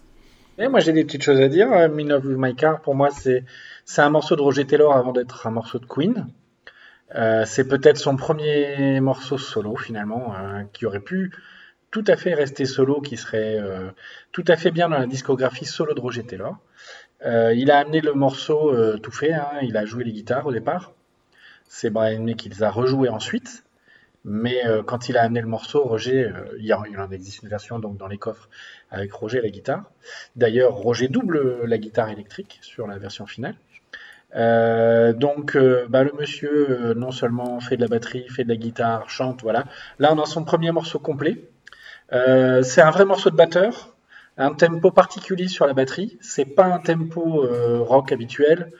Et moi j'ai des petites choses à dire. Euh, Love With My Car, pour moi c'est un morceau de Roger Taylor avant d'être un morceau de Queen. Euh, c'est peut-être son premier morceau solo finalement, euh, qui aurait pu tout à fait rester solo, qui serait euh, tout à fait bien dans la discographie solo de Roger Taylor. Euh, il a amené le morceau euh, tout fait, hein, il a joué les guitares au départ. C'est Brian May qui les a rejoués ensuite. Mais quand il a amené le morceau, Roger, il, y en, il en existe une version donc dans les coffres avec Roger la guitare. D'ailleurs, Roger double la guitare électrique sur la version finale. Euh, donc, euh, bah, le monsieur, euh, non seulement fait de la batterie, fait de la guitare, chante, voilà. Là, on a son premier morceau complet. Euh, c'est un vrai morceau de batteur, un tempo particulier sur la batterie. C'est pas un tempo rock habituel.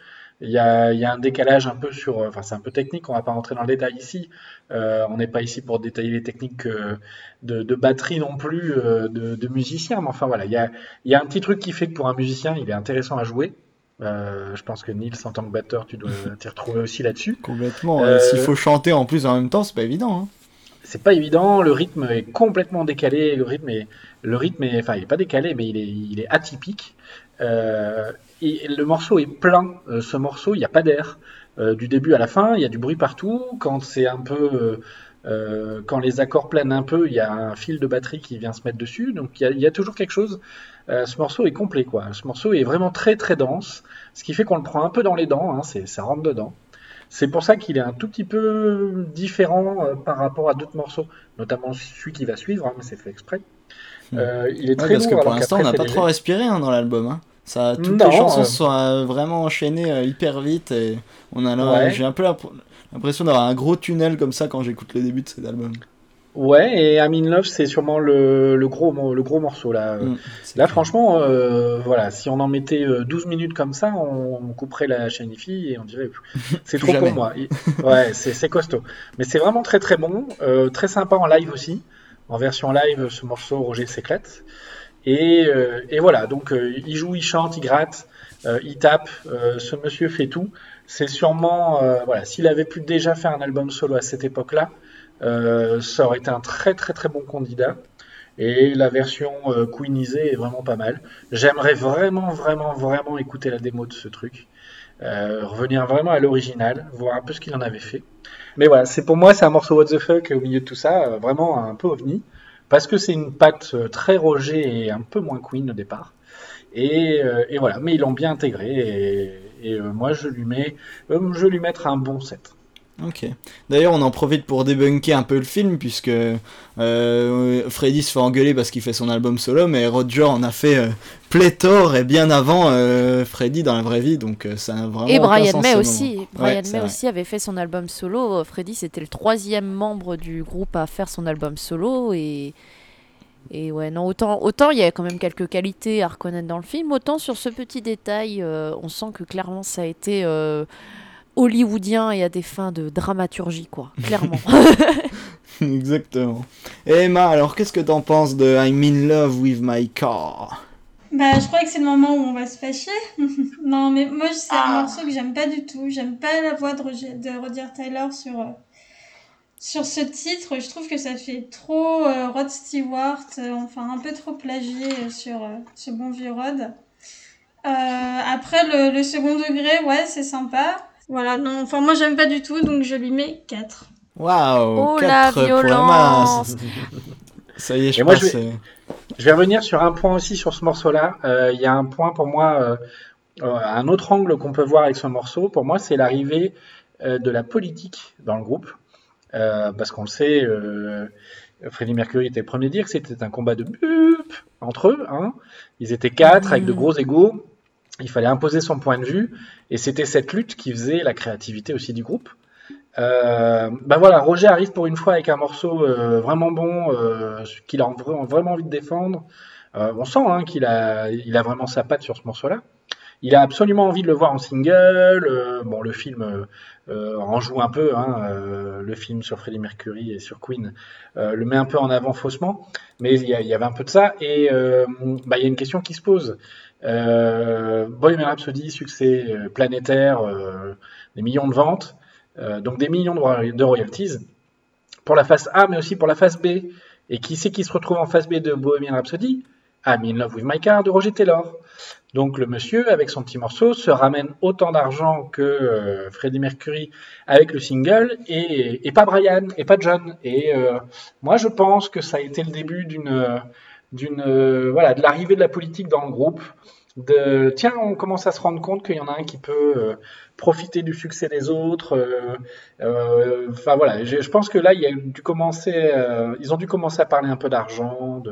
Il y, a, il y a un décalage un peu sur, enfin c'est un peu technique, on va pas rentrer dans le détail ici. Euh, on n'est pas ici pour détailler les techniques de, de batterie non plus de, de musiciens, mais enfin voilà, il y a, il y a un petit truc qui fait que pour un musicien, il est intéressant à jouer. Euh, je pense que Nils, en tant que batteur, tu dois t'y retrouver aussi là-dessus. Complètement. Euh, S'il faut chanter en plus en même temps, c'est pas évident. Hein. c'est pas évident, le rythme est complètement décalé, le rythme est, le rythme est, enfin il est pas décalé, mais il est, il est atypique. Euh, et le morceau est plein, ce morceau, il n'y a pas d'air. Du début à la fin, il y a du bruit partout. Quand c'est un peu, quand les accords planent un peu, il y a un fil de batterie qui vient se mettre dessus. Donc il y a, il y a toujours quelque chose. Euh, ce morceau est complet, quoi. Ce morceau est vraiment très très dense, ce qui fait qu'on le prend un peu dans les dents. Hein, ça rentre dedans. C'est pour ça qu'il est un tout petit peu différent euh, par rapport à d'autres morceaux, notamment celui qui va suivre, hein, mais c'est fait exprès. Euh, il est Ouais, très parce que pour l'instant, on n'a pas léger. trop respiré hein, dans l'album. Hein. Ça, toutes Non, les chansons sont vraiment enchaînées hyper vite et on a Ouais. j'ai un peu l'imp- l'impression d'avoir un gros tunnel comme ça quand j'écoute le début de cet album. Ouais, et I'm in Love, c'est sûrement le, le gros, le gros morceau là. Mm, Là, franchement, euh, voilà, si on en mettait euh, 12 minutes comme ça, on, on couperait la Shiny Fille et on dirait c'est trop jamais. pour moi. Ouais, c'est c'est costaud. Mais c'est vraiment très très bon, euh, très sympa en live aussi. En version live, ce morceau, Roger s'éclate. Et, euh, et voilà, donc euh, il joue, il chante, il gratte, euh, il tape. euh, ce monsieur fait tout. C'est sûrement, euh, voilà, s'il avait pu déjà faire un album solo à cette époque-là, euh, ça aurait été un très très très bon candidat. Et la version euh, queenisée est vraiment pas mal. J'aimerais vraiment, vraiment, vraiment écouter la démo de ce truc. Euh, revenir vraiment à l'original, voir un peu ce qu'il en avait fait. Mais voilà, c'est pour moi, c'est un morceau what the fuck au milieu de tout ça, euh, vraiment un peu ovni. Parce que c'est une patte euh, très Roger et un peu moins Queen au départ. Et, euh, voilà, mais ils l'ont bien intégré. Et, euh, moi, je lui mets, euh, je lui mettre un bon 7. Ok. D'ailleurs, on en profite pour débunker un peu le film, puisque euh, Freddy se fait engueuler parce qu'il fait son album solo, mais Roger en a fait euh, pléthore et bien avant euh, Freddy dans la vraie vie, donc ça n'a vraiment Et Brian May aussi. moment. Brian Ouais, c'est May vrai. aussi avait fait son album solo. Freddy, c'était le troisième membre du groupe à faire son album solo. Et, et ouais, non, autant autant il y a quand même quelques qualités à reconnaître dans le film, autant sur ce petit détail, on sent que clairement ça a été hollywoodien et à des fins de dramaturgie, quoi. Clairement. Exactement. Et Emma, alors qu'est-ce que t'en penses de I'm in love with my car? Bah, je crois que c'est le moment où on va se fâcher. non, mais moi, c'est Ah. un morceau que j'aime pas du tout. J'aime pas la voix de Roger, de Roger Taylor sur, euh, sur ce titre. Je trouve que ça fait trop euh, Rod Stewart, euh, enfin un peu trop plagié euh, sur euh, ce bon vieux Rod. Euh, après, le, le second degré, ouais, c'est sympa. Voilà, non, enfin moi j'aime pas du tout, donc je lui mets 4. Waouh Oh la 4 pour Emma violence Ça y est, je pense. je vais- Je vais revenir sur un point aussi sur ce morceau-là. Euh, Il y a un point pour moi, euh, euh, un autre angle qu'on peut voir avec ce morceau. Pour moi, c'est l'arrivée euh, de la politique dans le groupe. Euh, parce qu'on le sait, euh, Freddie Mercury était le premier à dire que c'était un combat de bup entre eux. Hein. Ils étaient quatre avec de Mhm. gros égaux. Il fallait imposer son point de vue. Et c'était cette lutte qui faisait la créativité aussi du groupe. Euh, bah voilà, Roger arrive pour une fois avec un morceau euh, vraiment bon, euh, qu'il a vra- vraiment envie de défendre. Euh, on sent hein, qu'il a, il a vraiment sa patte sur ce morceau-là. Il a absolument envie de le voir en single. euh, bon, le film euh, en joue un peu. Hein, le film sur Freddie Mercury et sur Queen le met un peu en avant faussement. Mais il y, y avait un peu de ça. Et bah, il y a une question qui se pose. Euh, Bohemian Rhapsody, succès euh, planétaire, euh, des millions de ventes, euh, donc des millions de, roy- de royalties pour la phase A, mais aussi pour la phase B. Et qui c'est qui se retrouve en phase B de Bohemian Rhapsody? I'm in love with my car de Roger Taylor. Donc le monsieur, avec son petit morceau, se ramène autant d'argent que Freddie Mercury avec le single, et, et pas Brian, et pas John. Et euh, moi, je pense que ça a été le début d'une, d'une, euh, voilà, de l'arrivée de la politique dans le groupe. De tiens, on commence à se rendre compte qu'il y en a un qui peut euh, profiter du succès des autres. euh, Enfin voilà, je, pense que là, il a dû commencer, ils ont dû commencer à parler un peu d'argent,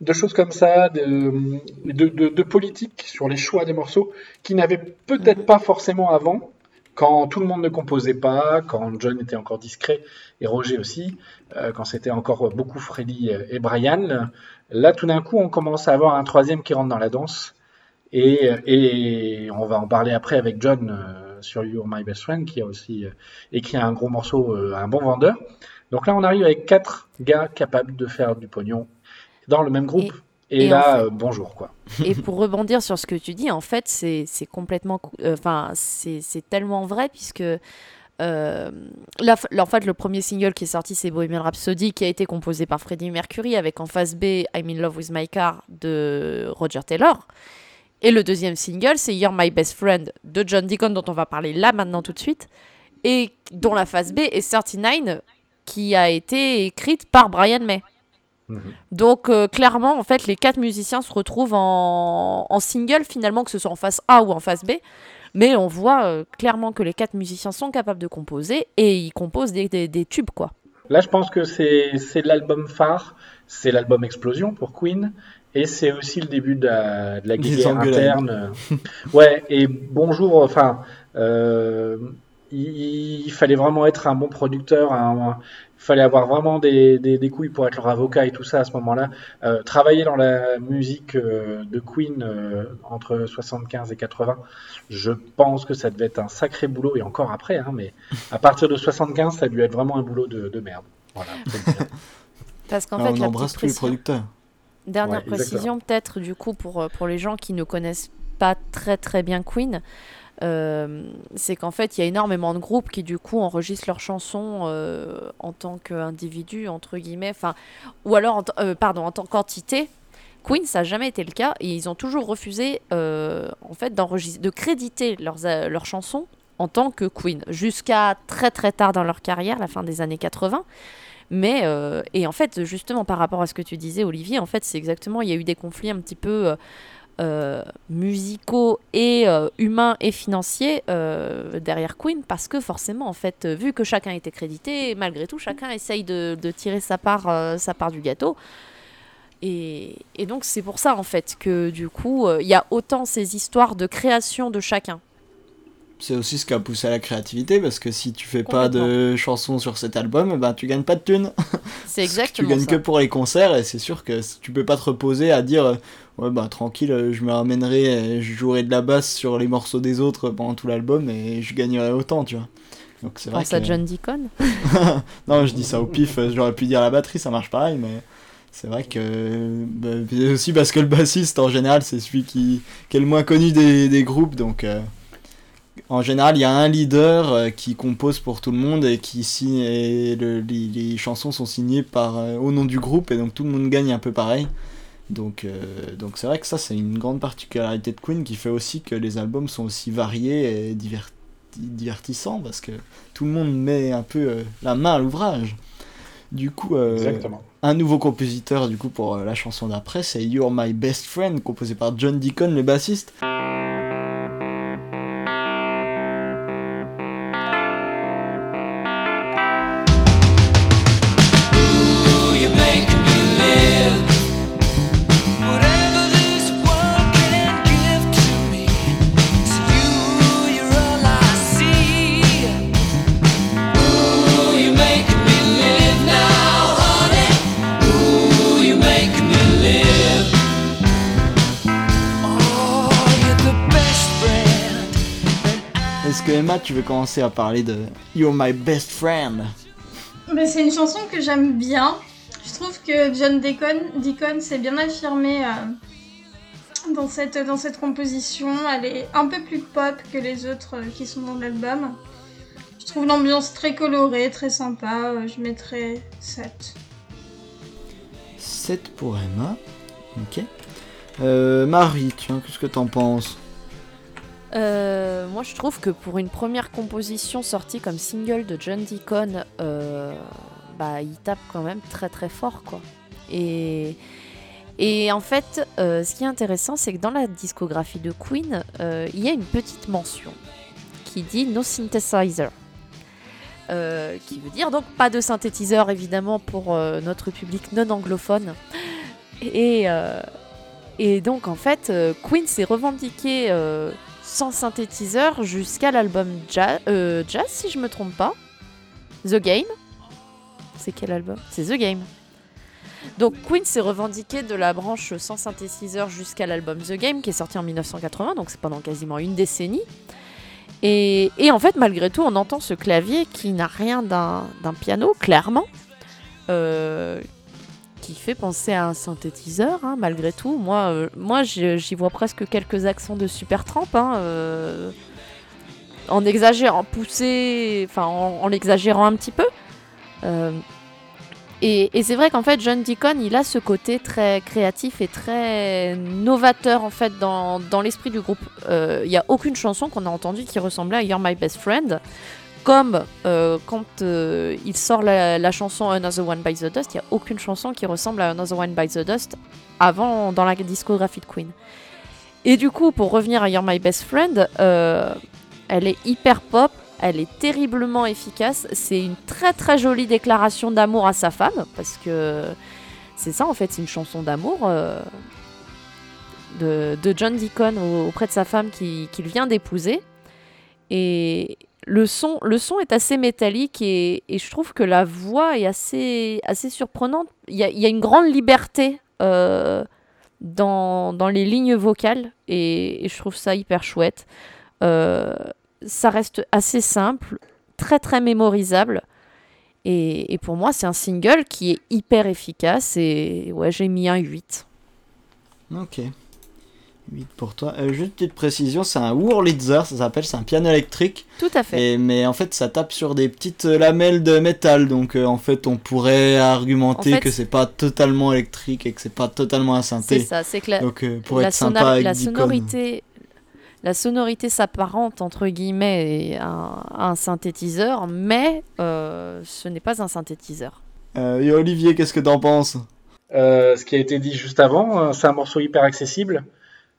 de choses comme ça, de, politique sur les choix des morceaux qui n'avaient peut-être pas forcément avant, quand tout le monde ne composait pas, quand John était encore discret et Roger aussi, quand c'était encore beaucoup Freddy et Brian. Là, tout d'un coup, on commence à avoir un troisième qui rentre dans la danse. Et, et on va en parler après avec John euh, sur You're My Best Friend, qui a aussi euh, écrit un gros morceau, euh, un bon vendeur. Donc là, on arrive avec quatre gars capables de faire du pognon dans le même groupe. Et, et là, en fait- euh, bonjour quoi. Et pour rebondir sur ce que tu dis, en fait, c'est complètement. euh, Enfin, c'est tellement vrai, puisque. Euh, là, en fait, le premier single qui est sorti, c'est Bohemian Rhapsody, qui a été composé par Freddie Mercury, avec en face B I'm in Love with My Car de Roger Taylor. Et le deuxième single, c'est You're My Best Friend de John Deacon, dont on va parler là maintenant tout de suite, et dont la face B est 39, qui a été écrite par Brian May. Mhm. Donc euh, clairement, en fait, les quatre musiciens se retrouvent en, en single finalement, que ce soit en face A ou en face B. Mais on voit euh, clairement que les quatre musiciens sont capables de composer et ils composent des, des- des tubes, quoi. Là, je pense que c'est c'est l'album phare, c'est l'album Explosion pour Queen, et c'est aussi le début de la, de la guerre interne. ouais, et bonjour, enfin, euh, il, il fallait vraiment être un bon producteur, un- fallait avoir vraiment des, des, des couilles pour être leur avocat et tout ça à ce moment-là. Euh, travailler dans la musique euh, de Queen euh, entre 75 et 80, je pense que ça devait être un sacré boulot, et encore après, hein, mais à partir de 75, ça a dû être vraiment un boulot de, de merde. Voilà. Parce qu'en fait, on la embrasse tous les producteurs. Dernière Ouais, précision peut-être du coup pour, pour les gens qui ne connaissent pas très très bien Queen, c'est qu'en fait il y a énormément de groupes qui du coup enregistrent leurs chansons euh, en tant qu'individu entre guillemets, enfin ou alors euh, pardon en tant qu'entité. Queen ça n'a jamais été le cas et ils ont toujours refusé euh, en fait de créditer leurs, euh, leurs chansons en tant que Queen jusqu'à très très tard dans leur carrière, la fin des années 80. Mais, euh, et en fait, justement, par rapport à ce que tu disais, Olivier, en fait, c'est exactement, il y a eu des conflits un petit peu euh, musicaux et euh, humains et financiers euh, derrière Queen, parce que forcément, en fait, vu que chacun était crédité, malgré tout, chacun essaye de, de tirer sa part, sa part du gâteau. Et, et donc, c'est pour ça, en fait, que du coup, il y a autant ces histoires de création de chacun. C'est aussi ce qui a poussé à la créativité parce que si tu fais pas de chansons sur cet album, eh ben tu gagnes pas de thunes. C'est Tu exactement gagnes ça. que pour les concerts et c'est sûr que tu peux pas te reposer à dire ouais bah tranquille, euh, je me ramènerai, euh, je jouerai de la basse sur les morceaux des autres pendant tout l'album et je gagnerai autant, tu vois. Donc c'est vrai Pense à que- John Deacon. non, je dis ça au pif, euh, j'aurais pu dire la batterie, ça marche pareil, mais c'est vrai que. bah, c'est aussi parce que le bassiste, en général, c'est celui qui, qui est le moins connu des, des groupes, donc. euh, en général, il y a un leader euh, qui compose pour tout le monde et qui signe. Et le- les, les chansons sont signées par, euh, au nom du groupe, et donc tout le monde gagne un peu pareil. Donc, euh, donc c'est vrai que ça, c'est une grande particularité de Queen qui fait aussi que les albums sont aussi variés et diverti- divertissants parce que tout le monde met un peu euh, la main à l'ouvrage. Du coup, euh, un nouveau compositeur du coup pour la chanson d'après, c'est You're My Best Friend, composé par John Deacon, le bassiste. Veux commencer à parler de You're My Best Friend Mais c'est une chanson que j'aime bien. Je trouve que John Deacon, Deacon s'est bien affirmé euh, dans, cette, dans cette composition. Elle est un peu plus pop que les autres euh, qui sont dans l'album. Je trouve l'ambiance très colorée, très sympa. Euh, je mettrais 7. 7 pour Emma. Ok. Euh, Marie, tiens, qu'est-ce que t'en penses? Euh, moi, je trouve que pour une première composition sortie comme single de John Deacon, euh, bah, il tape quand même très très fort, quoi. Et, en fait, euh, ce qui est intéressant, c'est que dans la discographie de Queen, il y a une petite mention qui dit No Synthesizer. Qui veut dire donc pas de synthétiseur évidemment pour notre public non anglophone. Et, et donc, en fait, Queen s'est revendiqué sans synthétiseur jusqu'à l'album euh, Jazz, si je me trompe pas. The Game. C'est quel album? C'est The Game. Donc Queen s'est revendiqué de la branche sans synthétiseur jusqu'à l'album The Game qui est sorti en 1980, donc c'est pendant quasiment une décennie. Et, en fait, malgré tout, on entend ce clavier qui n'a rien d'un d'un piano, clairement, euh, qui fait penser à un synthétiseur, hein, malgré tout. Moi, euh, moi j'y vois presque quelques accents de Supertramp, hein, euh, en exagérant, poussé, enfin en, en l'exagérant un petit peu. Euh, et, c'est vrai qu'en fait, John Deacon, il a ce côté très créatif et très novateur en fait dans, dans l'esprit du groupe. Il n'y a aucune chanson qu'on a entendue qui ressemblait à You're My Best Friend. Comme euh, quand euh, il sort la, chanson Another One Bites the Dust, il n'y a aucune chanson qui ressemble à Another One Bites the Dust avant dans la discographie de Queen. Et du coup, pour revenir à You're My Best Friend, euh, elle est hyper pop, elle est terriblement efficace. C'est une très très jolie déclaration d'amour à sa femme, parce que c'est ça en fait, c'est une chanson d'amour de, John Deacon au- auprès de sa femme qui- qu'il vient d'épouser. Et le son, le son est assez métallique et, je trouve que la voix est assez, assez surprenante. Il y a, une grande liberté euh, dans, dans les lignes vocales et, je trouve ça hyper chouette. Euh, ça reste assez simple, très très mémorisable. Et, et pour moi, c'est un single qui est hyper efficace et ouais, j'ai mis un 8. Ok. 8 pour toi. Euh, juste une petite précision, c'est un Wurlitzer, ça s'appelle, c'est un piano électrique. Tout à fait. Et, mais en fait, ça tape sur des petites euh, lamelles de métal. Donc euh, en fait, on pourrait argumenter En fait- que c'est pas totalement électrique et que c'est pas totalement un C'est synthé. ça, c'est que la, Donc euh, pour la, être sympa avec la sonorité, la sonorité s'apparente entre guillemets à un, à un synthétiseur, mais euh, ce n'est pas un synthétiseur. Euh, et Olivier, qu'est-ce que t'en penses? Euh, ce qui a été dit juste avant, c'est un morceau hyper accessible, euh,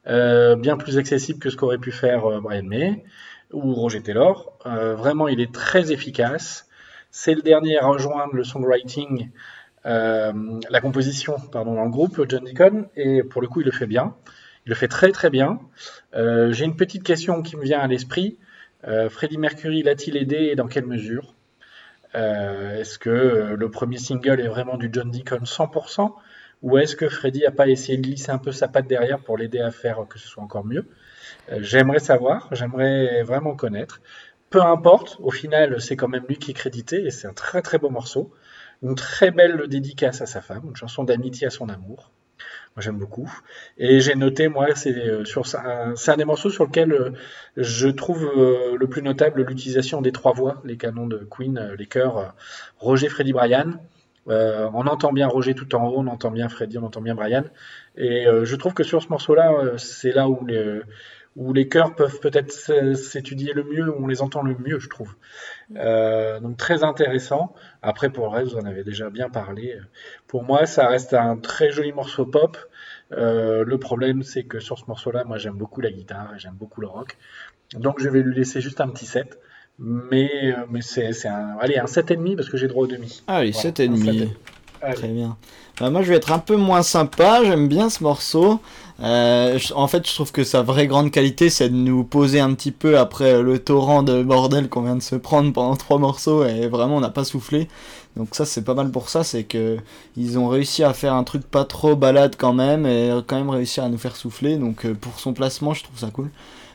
bien plus accessible que ce qu'aurait pu faire euh, Brian May ou Roger Taylor. Euh, vraiment, il est très efficace. C'est le dernier à rejoindre le songwriting, euh, la composition, pardon, dans le groupe, John Deacon, et pour le coup, il le fait bien. Il le fait très très bien. Euh, J'ai une petite question qui me vient à l'esprit. Euh, Freddie Mercury l'a-t-il aidé et dans quelle mesure? Euh, Est-ce que euh, le premier single est vraiment du John Deacon 100% ou est-ce que Freddie a pas essayé de glisser un peu sa patte derrière pour l'aider à faire que ce soit encore mieux? Euh, J'aimerais savoir, j'aimerais vraiment connaître. Peu importe, au final, c'est quand même lui qui est crédité et c'est un très très beau morceau. Une très belle dédicace à sa femme, une chanson d'amitié à son amour. Moi j'aime beaucoup. Et j'ai noté, moi, c'est euh, sur c'est un des morceaux sur lequel euh, je trouve le plus notable l'utilisation des trois voix, les canons de Queen, les chœurs Roger, Freddie, Brian. Euh, on entend bien Roger tout en haut, on entend bien Freddie, on entend bien Brian. Et euh, je trouve que sur ce morceau-là, euh, c'est là où les, où les chœurs peuvent peut-être s'étudier le mieux, où on les entend le mieux, je trouve. Euh, donc très intéressant. Après, pour le reste, vous en avez déjà bien parlé. Pour moi, ça reste un très joli morceau pop. Euh, le problème, c'est que sur ce morceau-là, moi, j'aime beaucoup la guitare et j'aime beaucoup le rock. Donc, je vais lui laisser juste un petit 7. Mais, euh, mais c'est c'est un, allez, un 7,5 parce que j'ai droit au demi. Allez, Voilà, 7,5. un sept. Allez. Très bien. Bah, moi, je vais être un peu moins sympa. J'aime bien ce morceau. Euh, je- en fait, je trouve que sa vraie grande qualité, c'est de nous poser un petit peu après le torrent de bordel qu'on vient de se prendre pendant trois morceaux et vraiment, on n'a pas soufflé. Donc ça, c'est pas mal pour ça. C'est que ils ont réussi à faire un truc pas trop balade quand même et quand même réussir à nous faire souffler. Donc euh, pour son placement, je trouve ça cool.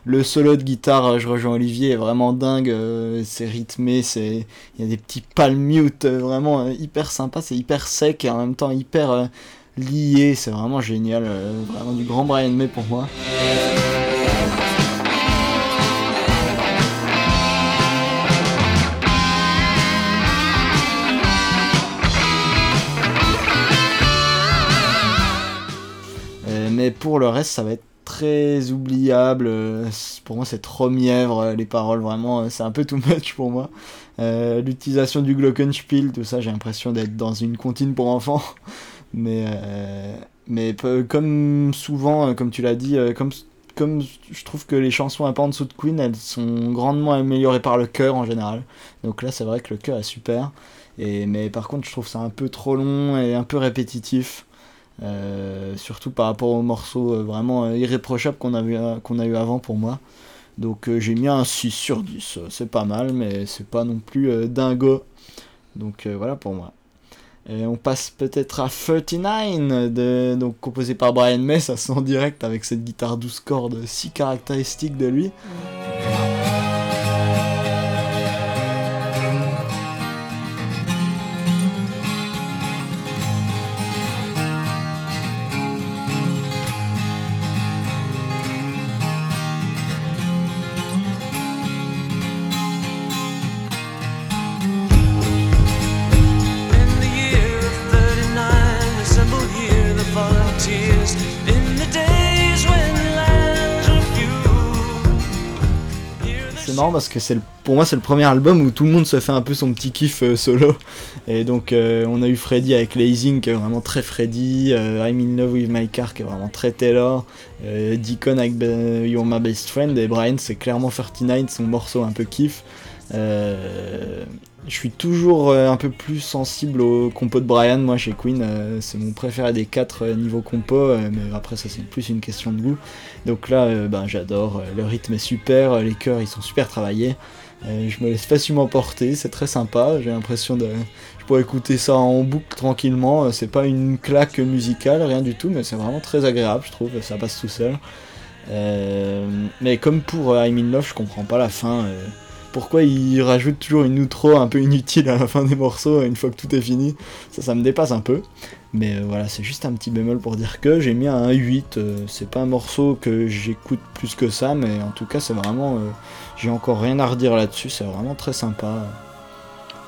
Le solo de guitare, je rejoins Olivier, est vraiment dingue. euh, c'est rythmé, c'est il y a des petits palm mute euh, vraiment euh, hyper sympa, c'est hyper sec et en même temps hyper lié, c'est vraiment génial, vraiment du grand Brian May pour moi. Mais pour le reste, ça va être très oubliable. euh, Pour moi, c'est trop mièvre, euh, les paroles, vraiment, euh, c'est un peu too much pour moi. L'utilisation du Glockenspiel, tout ça, j'ai l'impression d'être dans une comptine pour enfants. Mais, mais comme souvent, comme tu l'as dit, comme, comme je trouve que les chansons un peu en dessous de Queen, elles sont grandement améliorées par le chœur en général. Donc là, c'est vrai que le chœur est super. Et, mais par contre, je trouve ça un peu trop long et un peu répétitif. Euh, surtout par rapport aux morceaux euh, vraiment euh, irréprochables qu'on a, qu'on a eu avant pour moi. Donc j'ai mis un 6 sur 10. C'est pas mal, mais c'est pas non plus dingo. Donc voilà pour moi. Et on passe peut-être à 39, de, donc composé par Brian May, ça se sent direct avec cette guitare 12 cordes si caractéristique de lui. Parce que c'est pour moi c'est le premier album où tout le monde se fait un peu son petit kiff euh, solo. Et donc euh, on a eu Freddy avec Lazing qui est vraiment très Freddy, euh, I'm in love with my car qui est vraiment très Taylor, Deacon avec Be- You're my best friend et Brian c'est clairement 39 son morceau un peu kiff. Je suis toujours euh, un peu plus sensible au compo de Brian, moi chez Queen, euh, c'est mon préféré des quatre euh, niveau compo, euh, mais après ça c'est plus une question de goût. Donc là, ben, j'adore, le rythme est super, les chœurs ils sont super travaillés, je me laisse facilement porter, c'est très sympa, j'ai l'impression de... Je pourrais écouter ça en boucle tranquillement, c'est pas une claque musicale, rien du tout, mais c'est vraiment très agréable, je trouve, ça passe tout seul. Mais comme pour I'm in Love, je comprends pas la fin. Pourquoi ils rajoutent toujours une outro un peu inutile à la fin des morceaux une fois que tout est fini Ça, ça me dépasse un peu. Mais euh, voilà, c'est juste un petit bémol pour dire que j'ai mis un 8. euh, c'est pas un morceau que j'écoute plus que ça, mais en tout cas, c'est vraiment. euh, j'ai encore rien à redire là-dessus, c'est vraiment très sympa.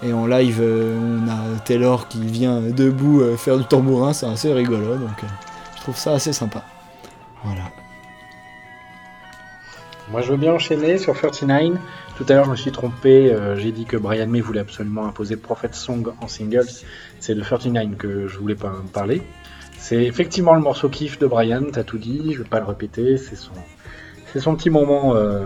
Et en live, on a Taylor qui vient debout faire du tambourin, c'est assez rigolo, donc je trouve ça assez sympa. Voilà. Moi, je veux bien enchaîner sur 39. Tout à l'heure, je me suis trompé. euh, J'ai dit que Brian May voulait absolument imposer Prophet Song en singles. C'est de 39 que je voulais pas parler. C'est effectivement le morceau kiff de Brian, t'as tout dit, je vais pas le répéter. C'est son, son petit moment. euh,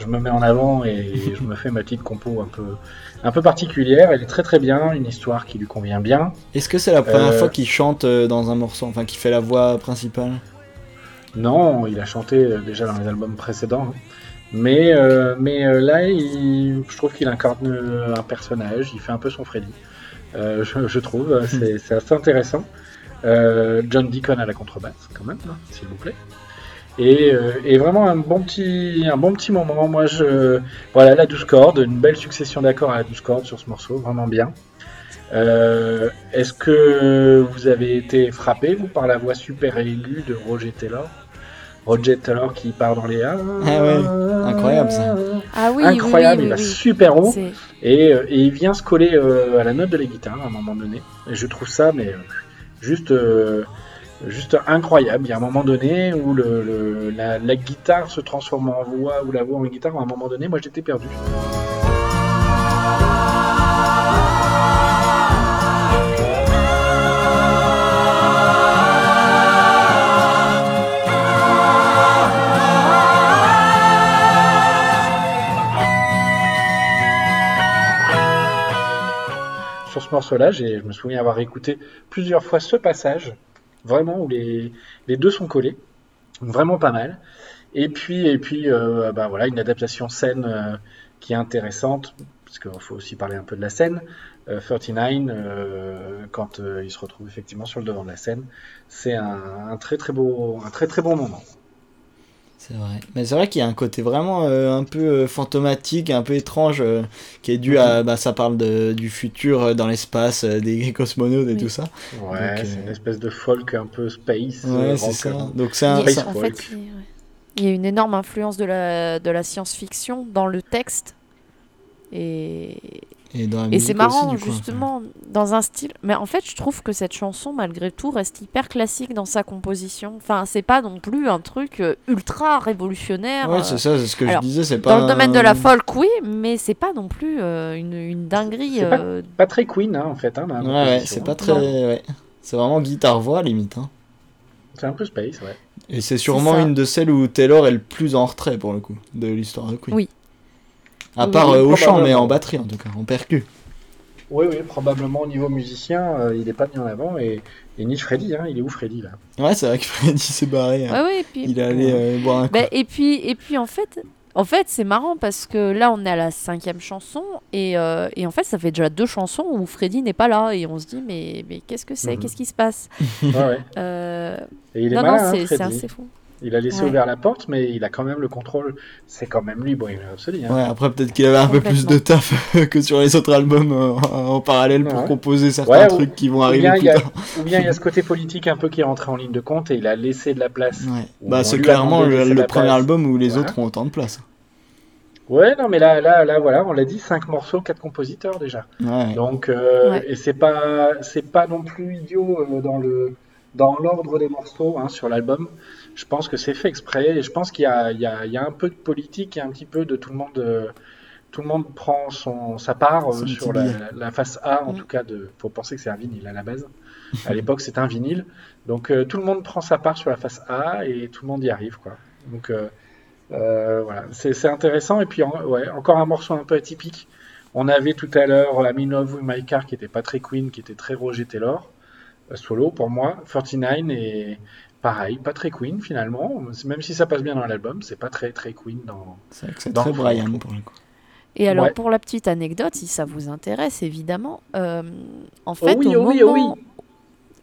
je me mets en avant et je me fais ma petite compo un peu, un peu particulière. Elle est très très bien, une histoire qui lui convient bien. Est-ce que c'est la première Euh, fois qu'il chante dans un morceau, enfin qu'il fait la voix principale? Non, il a chanté euh, déjà dans les albums précédents. Mais, euh, mais euh, là, il- je trouve qu'il incarne un personnage, il fait un peu son Freddy. Euh, je, je trouve, euh, c'est assez intéressant. John Deacon à la contrebasse, quand même, hein, s'il vous plaît. Et, et vraiment un bon petit, un bon petit moment. Moi, je, voilà, la douze cordes, une belle succession d'accords à la douze cordes sur ce morceau, vraiment bien. Est-ce que vous avez été frappé, vous, par la voix super aiguë de Roger Taylor? Roger Taylor qui part dans les A. Ah ouais, incroyable, ça. Ah oui, oui, Incroyable, oui, il va super haut et, euh, et il vient se coller euh, à la note de la guitare à un moment donné. Et je trouve ça, mais euh, juste, euh, juste incroyable. Il y a un moment donné où le, le- la, la guitare se transforme en voix ou la voix en guitare. À un moment donné, moi j'étais perdu. Ce morceau-là, je me souviens avoir écouté plusieurs fois ce passage, vraiment où les, les deux sont collés, vraiment pas mal. Et puis, et puis, euh, bah voilà, une adaptation scène euh, qui est intéressante, parce qu'il faut aussi parler un peu de la scène. Euh, 39, euh, quand euh, il se retrouve effectivement sur le devant de la scène, c'est un, un très très beau, un très très bon moment. C'est vrai. Mais c'est vrai qu'il y a un côté vraiment euh, un peu euh, fantomatique, un peu étrange, euh, qui est dû à. Bah, ça parle de, du futur euh, dans l'espace, euh, des cosmonautes et Oui. tout ça. Ouais, c'est euh, une espèce de folk un peu space. Ouais, c'est ça. Donc c'est un. Il y a- ça- Space en folk. fait, il ouais. il y a une énorme influence de la, de la science-fiction dans le texte. Et, Et, c'est marrant, aussi, du coup, enfin. justement, dans un style. Mais en fait, je trouve que cette chanson, malgré tout, reste hyper classique dans sa composition. Enfin, c'est pas non plus un truc euh, ultra révolutionnaire. Ouais, euh, c'est ça, c'est ce que alors, je disais, c'est pas. Dans le domaine de la folk, oui, mais c'est pas non plus euh, une, une dinguerie. Pas- euh, Pas très Queen, hein, en fait. Hein, Ouais, ouais, c'est pas très. Ouais. C'est vraiment guitare-voix limite. Hein. C'est un peu space, ouais. Et c'est sûrement une de celles où Taylor est le plus en retrait pour le coup de l'histoire de Queen. Oui. À Oui, part oui, euh, au chant, mais en batterie en tout cas, en percu. Oui, oui, probablement au niveau musicien, euh, il est pas mis en avant. Et, et ni Freddy, hein, il est où Freddy là? Ouais, c'est vrai que Freddy s'est barré. hein. Ouais, ouais, et puis. Il est allé euh, boire un coup. Bah, et puis, et puis en fait, en fait, c'est marrant parce que là, on est à la cinquième chanson et, euh, et en fait, ça fait déjà deux chansons où Freddy n'est pas là et on se dit mais, mais qu'est-ce que c'est? Mhm. Qu'est-ce qui se passe? Ouais, ouais. Euh, Et il est Non, malin, non, hein, c'est assez fou. Il a laissé Ouais. ouvert la porte, mais il a quand même le contrôle. C'est quand même lui, Bohemian Rhapsody. Hein. Ouais, après peut-être qu'il avait un peu plus de taf que sur les autres albums euh, en parallèle pour Ouais. composer certains Ouais, ou- trucs qui vont arriver bien, plus a, tard. ou bien il y a ce côté politique un peu qui est rentré en ligne de compte et il a laissé de la place. Bah c'est clairement le, premier place. album où les autres ont autant de place. Ouais, non, mais là, là, là, voilà, on l'a dit, cinq morceaux, quatre compositeurs déjà. Ouais. Donc, euh, Ouais. et c'est pas, c'est pas non plus idiot euh, dans le, dans l'ordre des morceaux hein, sur l'album. Je pense que c'est fait exprès et je pense qu'il y a, il y a, il y a un peu de politique et un petit peu de tout le monde. euh, tout le monde prend son, sa part euh, sur la, face A, en Mm. tout cas. De, faut penser que c'est un vinyle à la base. À l'époque, c'est un vinyle. Donc, euh, tout le monde prend sa part sur la face A et tout le monde y arrive, quoi. Donc, euh, euh, voilà, c'est intéressant. Et puis, en- ouais, encore un morceau un peu atypique. On avait tout à l'heure Love with My Car qui était pas très Queen, qui était très Roger Taylor, solo pour moi. 49 et pareil, pas très Queen finalement. Même si ça passe bien dans l'album, c'est pas très très Queen dans. C'est Dans très Brian pour le coup. Et alors, Ouais. pour la petite anecdote, si ça vous intéresse, évidemment, euh, en fait, oui, au oh oui, oh moment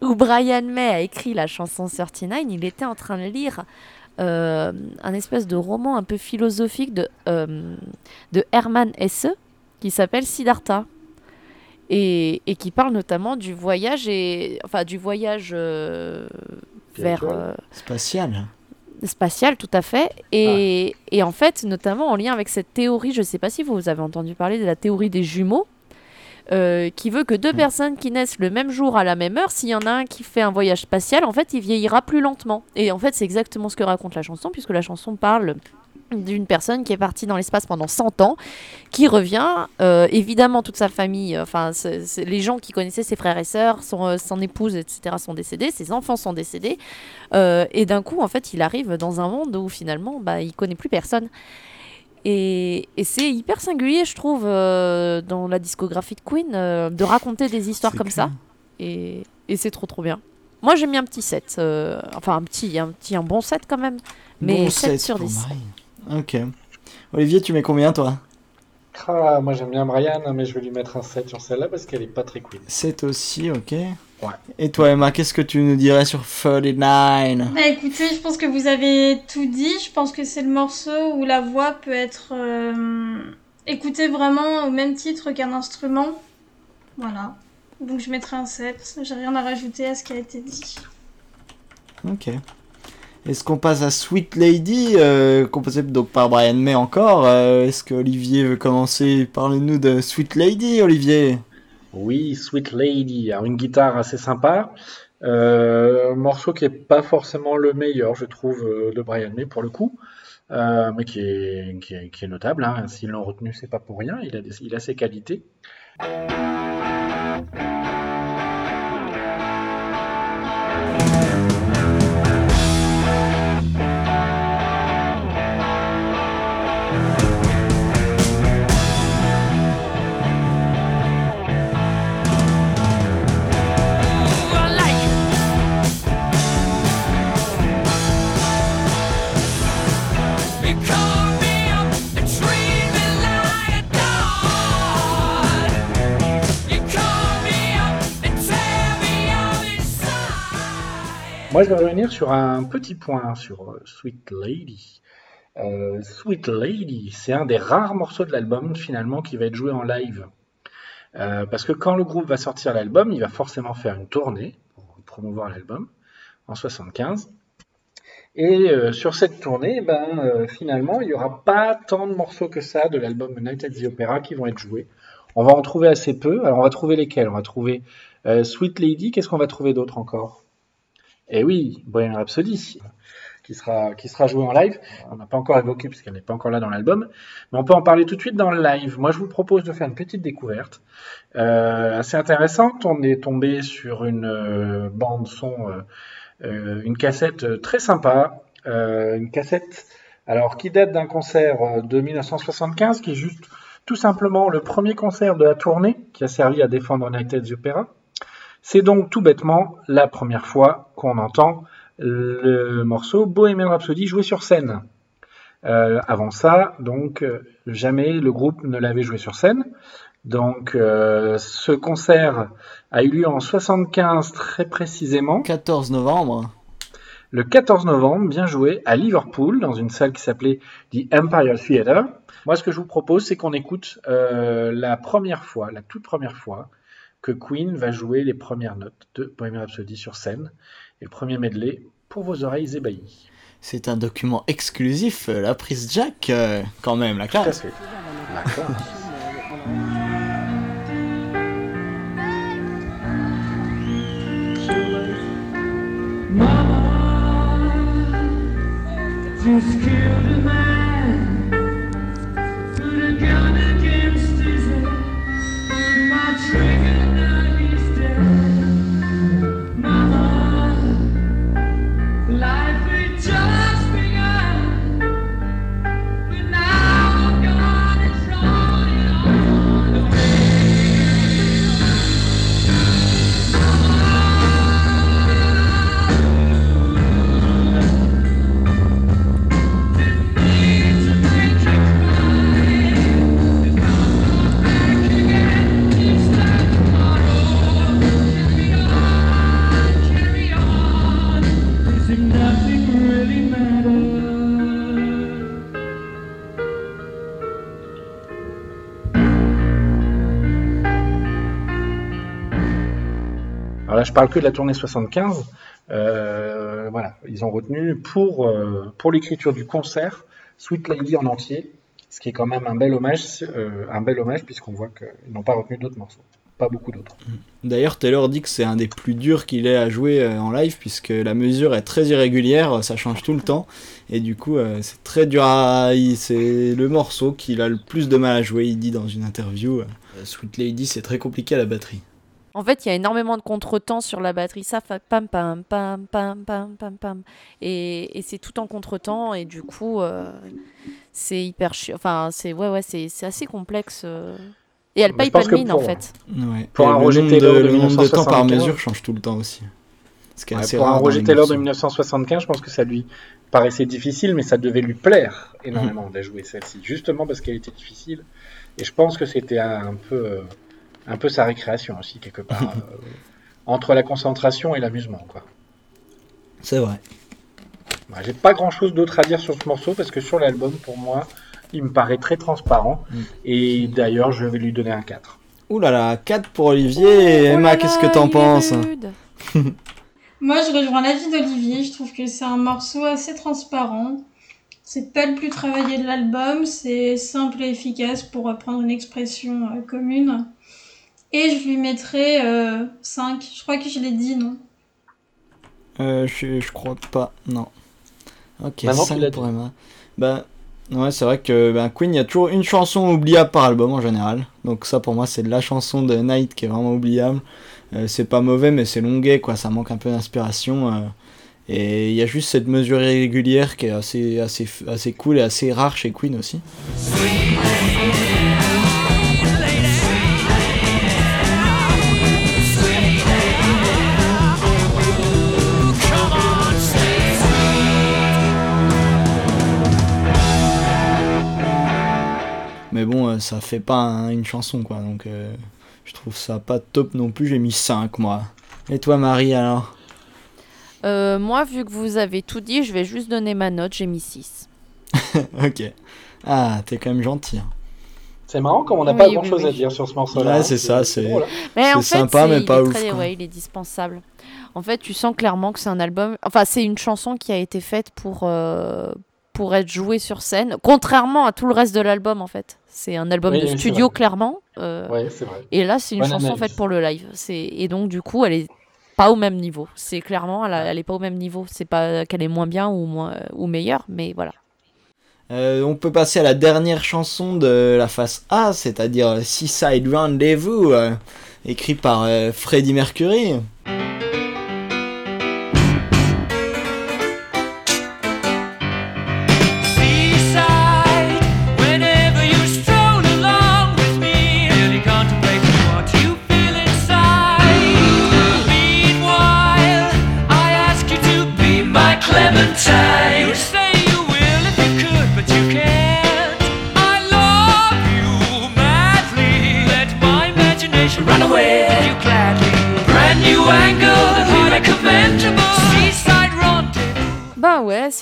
où Brian May a écrit la chanson 39, il était en train de lire euh, un espèce de roman un peu philosophique de, euh, de Hermann Hesse qui s'appelle Siddhartha. Et, et qui parle notamment du voyage et enfin du voyage euh, vers Spirituel. euh, Spatial. spatial, tout à fait. Et, et en fait, notamment en lien avec cette théorie, je ne sais pas si vous avez entendu parler de la théorie des jumeaux, euh, qui veut que deux personnes qui naissent le même jour à la même heure, s'il y en a un qui fait un voyage spatial, en fait, il vieillira plus lentement. Et en fait, c'est exactement ce que raconte la chanson, puisque la chanson parle d'une personne qui est partie dans l'espace pendant 100 ans, qui revient, euh, évidemment toute sa famille, euh, enfin c'est- c'est- les gens qui connaissaient ses frères et sœurs, son, euh, son épouse, etc. sont décédés, ses enfants sont décédés, euh, et d'un coup en fait il arrive dans un monde où finalement bah, il connaît plus personne. Et, et c'est hyper singulier je trouve dans la discographie de Queen de raconter des histoires C'est comme ça, et, et c'est trop trop bien. Moi j'ai mis un petit 7, euh, enfin un petit, un petit, un bon 7 quand même, mais Bon 7 set sur pour 10. Brian. Ok. Olivier, tu mets combien toi? Ah, moi j'aime bien Brian, mais je vais lui mettre un 7 sur celle-là parce qu'elle est pas très Queen. 7 aussi, ok. Ouais. Et toi Emma, qu'est-ce que tu nous dirais sur 39 Bah écoutez, je pense que vous avez tout dit. Je pense que c'est le morceau où la voix peut être euh, écoutée vraiment au même titre qu'un instrument. Voilà. Donc je mettrai un 7. J'ai rien à rajouter à ce qui a été dit. Ok. Est-ce qu'on passe à Sweet Lady, euh, composé donc par Brian May encore euh, Est-ce que Olivier veut commencer Parlez-nous de Sweet Lady, Olivier? Oui, Sweet Lady, une guitare assez sympa. Euh, un morceau qui est pas forcément le meilleur, je trouve, de Brian May pour le coup, mais qui est, notable. Hein. S'ils l'ont retenu, c'est pas pour rien. Il a ses qualités. Moi, je vais revenir sur un petit point sur euh, Sweet Lady. Euh, Sweet Lady, c'est un des rares morceaux de l'album finalement qui va être joué en live. Euh, parce que quand le groupe va sortir l'album, il va forcément faire une tournée pour promouvoir l'album en 75. Et euh, sur cette tournée, ben, euh, finalement, il n'y aura pas tant de morceaux que ça de l'album Night at the Opera qui vont être joués. On va en trouver assez peu. Alors, on va trouver lesquels? On va trouver euh, Sweet Lady. Qu'est-ce qu'on va trouver d'autre encore? Eh oui, Bohemian Rhapsody, qui sera, joué en live. On n'a pas encore évoqué puisqu'elle n'est pas encore là dans l'album. Mais on peut en parler tout de suite dans le live. Moi, je vous propose de faire une petite découverte euh, assez intéressante. On est tombé sur une euh, bande son, euh, une cassette très sympa. Une cassette alors qui date d'un concert de 1975 qui est juste tout simplement le premier concert de la tournée qui a servi à défendre United Opera. C'est donc tout bêtement la première fois qu'on entend le morceau Bohemian Rhapsody joué sur scène. Euh, avant ça, donc, euh, jamais le groupe ne l'avait joué sur scène. Donc, euh, ce concert a eu lieu en 75 très précisément. 14 novembre. Le 14 novembre, bien joué, à Liverpool, dans une salle qui s'appelait The Empire Theatre. Moi, ce que je vous propose, c'est qu'on écoute euh, la première fois, la toute première fois, que Queen va jouer les premières notes de Bohemian Rhapsody sur scène. Et le premier medley pour vos oreilles ébahies. C'est un document exclusif, euh, la prise Jack, euh, quand même, la Tout à classe. fait. Alors là, je parle que de la tournée 75. Euh, voilà, ils ont retenu pour, euh, pour l'écriture du concert Sweet Lady en entier, ce qui est quand même un bel hommage, euh, un bel hommage puisqu'on voit qu'ils n'ont pas retenu d'autres morceaux, pas beaucoup d'autres. D'ailleurs, Taylor dit que c'est un des plus durs qu'il ait à jouer euh, en live, puisque la mesure est très irrégulière, ça change tout le temps, et du coup, euh, c'est très dur à... C'est le morceau qu'il a le plus de mal à jouer, il dit dans une interview. euh, Sweet Lady, c'est très compliqué à la batterie. En fait, il y a énormément de contretemps sur la batterie. Ça fait pam pam pam pam pam pam pam. Et, et c'est tout en contretemps et du coup, euh, c'est hyper chiant. Enfin, c'est ouais ouais, c'est assez complexe. euh. Et elle Mais paye pas de mine en fait. Ouais. Pour Et un le Roger de, Taylor de le nombre de temps par 1975. mesure change tout le temps aussi. Ce qui est Ouais, assez pour rare un Roger Taylor de morceaux. 1975, je pense que ça lui paraissait difficile, mais ça devait lui plaire énormément de la jouer celle-ci, justement parce qu'elle était difficile. Et je pense que c'était un peu, euh, un peu sa récréation aussi, quelque part, euh, entre la concentration et l'amusement. quoi. C'est vrai. Ouais, J'ai pas grand-chose d'autre à dire sur ce morceau, parce que sur l'album, pour moi, il me paraît très transparent. Mm. Et d'ailleurs, je vais lui donner un 4. Ouh là là, 4 pour Olivier. Oh Emma, qu'est-ce que t'en penses. Moi, je rejoins l'avis d'Olivier. Je trouve que c'est un morceau assez transparent. C'est pas le plus travaillé de l'album. C'est simple et efficace pour reprendre une expression euh, commune. Et je lui mettrai 5. Je crois que je l'ai dit, non? Euh, je, je crois pas, non. Ok, Maman, tu 5 l'as pour. Emma. Bah, ouais, c'est vrai que ben, Queen, il y a toujours une chanson oubliable par album en général. Donc ça, pour moi, c'est la chanson de Night qui est vraiment oubliable. Euh, c'est pas mauvais, mais c'est longuet, quoi. Ça manque un peu d'inspiration. euh. et il y a juste cette mesure irrégulière qui est assez, assez, assez cool et assez rare chez Queen aussi. Mais bon, euh, ça fait pas un- une chanson, quoi. Donc euh, je trouve ça pas top non plus. J'ai mis 5, moi. Et toi, Marie, alors? Euh, moi, vu que vous avez tout dit, je vais juste donner ma note. J'ai mis 6. Ok. Ah, t'es quand même gentil. hein. C'est marrant comme on n'a Oui, pas oui, grand-chose à oui. dire sur ce morceau-là. Ouais, hein. c'est ça, c'est- hein. En fait, sympa, mais pas ouf, très- quoi. ouais, il est dispensable. En fait, tu sens clairement que c'est un album. Enfin, c'est une chanson qui a été faite pour euh, pour être jouée sur scène, contrairement à tout le reste de l'album. En fait, c'est un album Oui, de studio clairement. euh, Ouais, c'est vrai. Et là, c'est une Bonne chanson analyse. faite pour le live. Et donc du coup, elle est pas au même niveau. C'est clairement, elle, a- elle est pas au même niveau. C'est pas qu'elle est moins bien ou moins ou meilleure, mais voilà. Euh, on peut passer à la dernière chanson de la face A, c'est-à-dire Seaside Rendezvous, euh, écrit par euh, Freddie Mercury.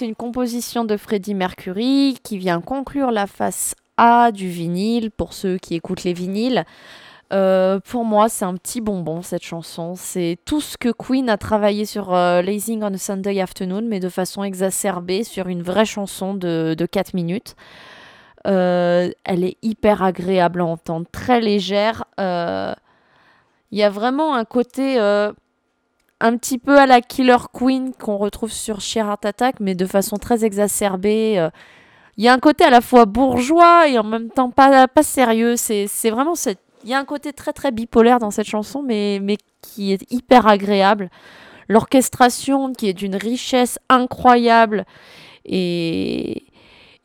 Une composition de Freddie Mercury qui vient conclure la face A du vinyle pour ceux qui écoutent les vinyles. Euh, pour moi, c'est un petit bonbon cette chanson. C'est tout ce que Queen a travaillé sur euh, Lazing on a Sunday Afternoon, mais de façon exacerbée sur une vraie chanson de, de 4 minutes. Euh, elle est hyper agréable à entendre, très légère. Il y a vraiment un côté un petit peu à la Killer Queen qu'on retrouve sur Sheer Attack, mais de façon très exacerbée. euh. Il y a un côté à la fois bourgeois et en même temps pas, pas sérieux. C'est vraiment cette il y a un côté très très bipolaire dans cette chanson, mais, mais qui est hyper agréable. L'orchestration qui est d'une richesse incroyable et,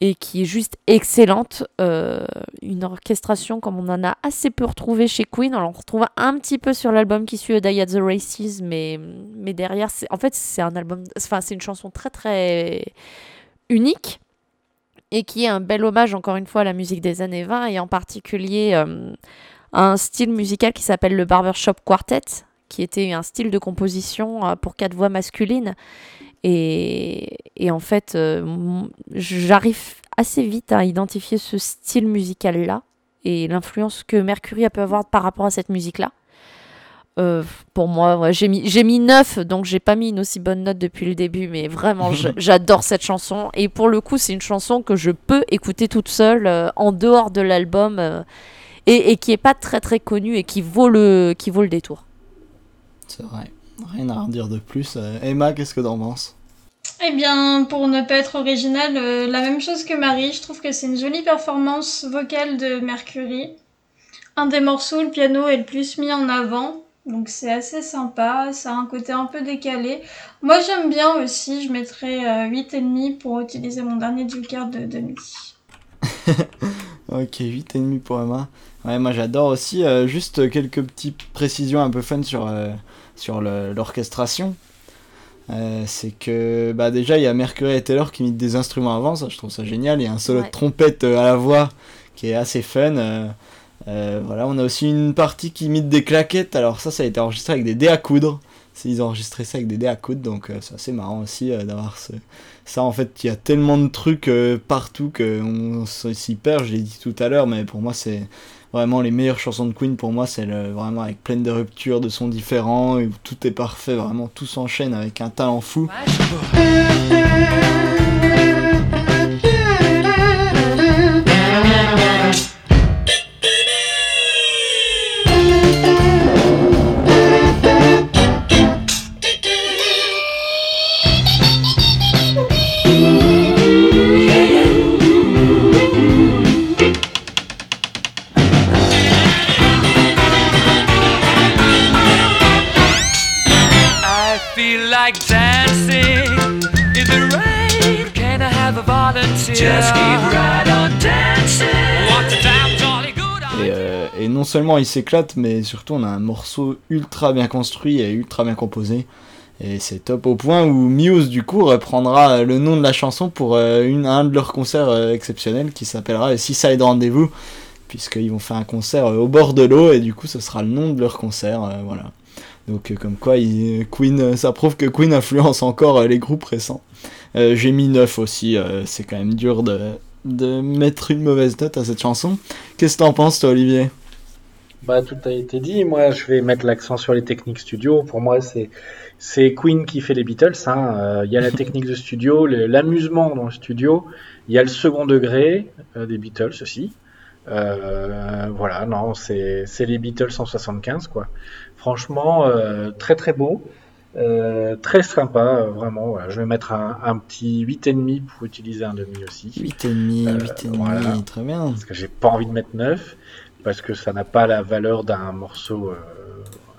et qui est juste excellente. Euh, une orchestration comme on en a assez peu retrouvé chez Queen. On en retrouve un petit peu sur l'album qui suit Die at the Races, mais, mais derrière, en fait, c'est un album, enfin, c'est une chanson très très unique et qui est un bel hommage encore une fois à la musique des années 20 et en particulier euh, un style musical qui s'appelle le Barbershop Quartet, qui était un style de composition euh, pour quatre voix masculines. Et, et en fait, euh, j'arrive assez vite à identifier ce style musical-là et l'influence que Mercury a pu avoir par rapport à cette musique-là. Euh, pour moi, ouais, j'ai mis, mis 9, donc j'ai pas mis une aussi bonne note depuis le début, mais vraiment, j'adore cette chanson. Et pour le coup, c'est une chanson que je peux écouter toute seule, euh, en dehors de l'album, euh, et, et qui est pas très très connue et qui vaut le, qui vaut le détour. C'est vrai. Rien à redire de plus. Euh, Emma, qu'est-ce que t'en penses? Eh bien, pour ne pas être original, euh, la même chose que Marie, je trouve que c'est une jolie performance vocale de Mercury. Un des morceaux, le piano est le plus mis en avant, donc c'est assez sympa, ça a un côté un peu décalé. Moi j'aime bien aussi, je mettrais euh, 8,5 pour utiliser mon dernier Joker de demi. Ok, 8,5 pour Emma. Ouais, moi j'adore aussi. euh, juste quelques petites précisions un peu fun sur, euh, sur l'orchestration. Euh, c'est que bah déjà il y a Mercury et Taylor qui imitent des instruments avant, ça je trouve ça génial. Il y a un solo Ouais. de trompette euh, à la voix qui est assez fun. euh, euh, voilà, on a aussi une partie qui imite des claquettes. Alors ça, ça a été enregistré avec des dés à coudre. Ils ont enregistré ça avec des dés à coudre, donc c'est assez marrant aussi d'avoir ce... ça. En fait, il y a tellement de trucs partout qu'on s'y perd. Je l'ai dit tout à l'heure, mais pour moi, c'est vraiment les meilleures chansons de Queen. Pour moi, c'est vraiment avec plein de ruptures, de sons différents, et où tout est parfait. Vraiment, tout s'enchaîne avec un talent fou. Like dancing in the rain. Can I have a volunteer? Just keep right on dancing. What a damn jolly good Et, euh, et non seulement il s'éclate, mais surtout on a un morceau ultra bien construit et ultra bien composé. Et c'est top au point où Muse du coup reprendra le nom de la chanson pour euh, une, un de leurs concerts euh, exceptionnels qui s'appellera le Seaside Rendez-vous, puisqu'ils vont faire un concert euh, au bord de l'eau et du coup ce sera le nom de leur concert. euh, voilà. Donc euh, comme quoi il- Queen, euh, ça prouve que Queen influence encore euh, les groupes récents. J'ai mis 9 aussi, c'est quand même dur de, de mettre une mauvaise note à cette chanson. Qu'est-ce que t'en penses toi Olivier? Bah, tout a été dit. Moi, je vais mettre l'accent sur les techniques studio. Pour moi, c'est c'est Queen qui fait les Beatles. hein. Euh, Il y a la technique de studio, l'amusement dans le studio. Il y a le second degré euh, des Beatles aussi. Euh, voilà, non, c'est c'est les Beatles 175 quoi. Franchement, euh, très très beau, Euh, très sympa, euh, vraiment. voilà. Je vais mettre un, un petit 8,5 pour utiliser un demi aussi. 8,5, Euh, 8,5, voilà. très bien. Parce que j'ai pas envie de mettre 9 parce que ça n'a pas la valeur d'un morceau euh,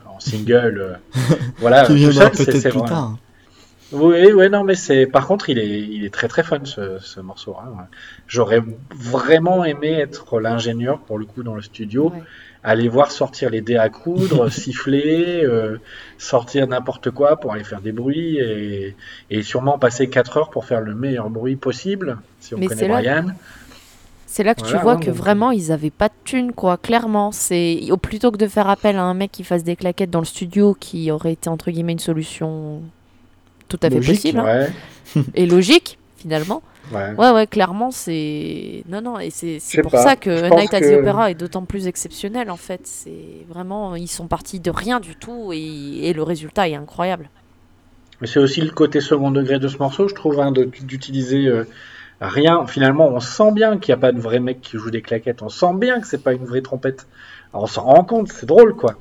en single. euh, voilà, tout c'est- peut-être c'est plus vrai. tard. Oui, ouais, non, mais c'est. Par contre, il est, il est très très fun ce, ce morceau. hein. J'aurais vraiment aimé être l'ingénieur pour le coup dans le studio, Ouais. aller voir sortir les dés à coudre, siffler, euh, sortir n'importe quoi pour aller faire des bruits et, et sûrement passer 4 heures pour faire le meilleur bruit possible, si on Mais connaît là- Brian. C'est là que tu vois que vraiment ils avaient pas de thunes quoi. Clairement, c'est plutôt que de faire appel à un mec qui fasse des claquettes dans le studio, qui aurait été entre guillemets une solution tout à fait Logique, possible hein, Ouais, et logique finalement. ouais. Ouais ouais, clairement c'est non non et c'est pour pas, ça que Night at the Opera est d'autant plus exceptionnel en fait. C'est vraiment ils sont partis de rien du tout et, et le résultat est incroyable. Mais c'est aussi le côté second degré de ce morceau, je trouve, hein, d'utiliser euh, rien. Finalement, on sent bien qu'il n'y a pas de vrai mec qui joue des claquettes. On sent bien que c'est pas une vraie trompette. Alors, on s'en rend compte, c'est drôle, quoi.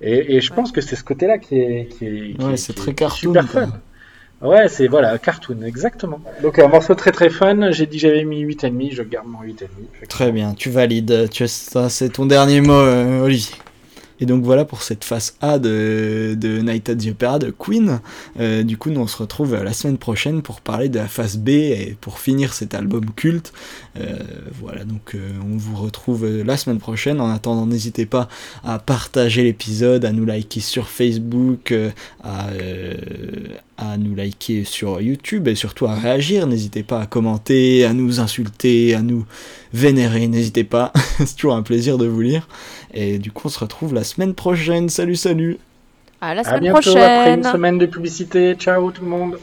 Et, et je pense que c'est ce côté-là qui est, qui est, qui Ouais, est- très est cartoon, super quoi. fun. Ouais, c'est voilà, cartoon, exactement. Donc un morceau très très fun. J'ai dit que j'avais mis 8,5, je garde mon 8,5. Très bien, tu valides. Tu as, ça, c'est ton dernier mot, euh, Olivier. Et donc voilà pour cette phase A de, de Night at the Opera de Queen. Euh, du coup, nous on se retrouve la semaine prochaine pour parler de la phase B et pour finir cet album culte. Euh, voilà, donc euh, on vous retrouve euh, la semaine prochaine. En attendant, n'hésitez pas à partager l'épisode, à nous liker sur Facebook, euh, à, euh, à nous liker sur YouTube et surtout à réagir. N'hésitez pas à commenter, à nous insulter, à nous vénérer. N'hésitez pas, c'est toujours un plaisir de vous lire. Et du coup, on se retrouve la semaine prochaine. Salut, salut! À la À semaine bientôt après prochaine. une semaine de publicité. Ciao tout le monde.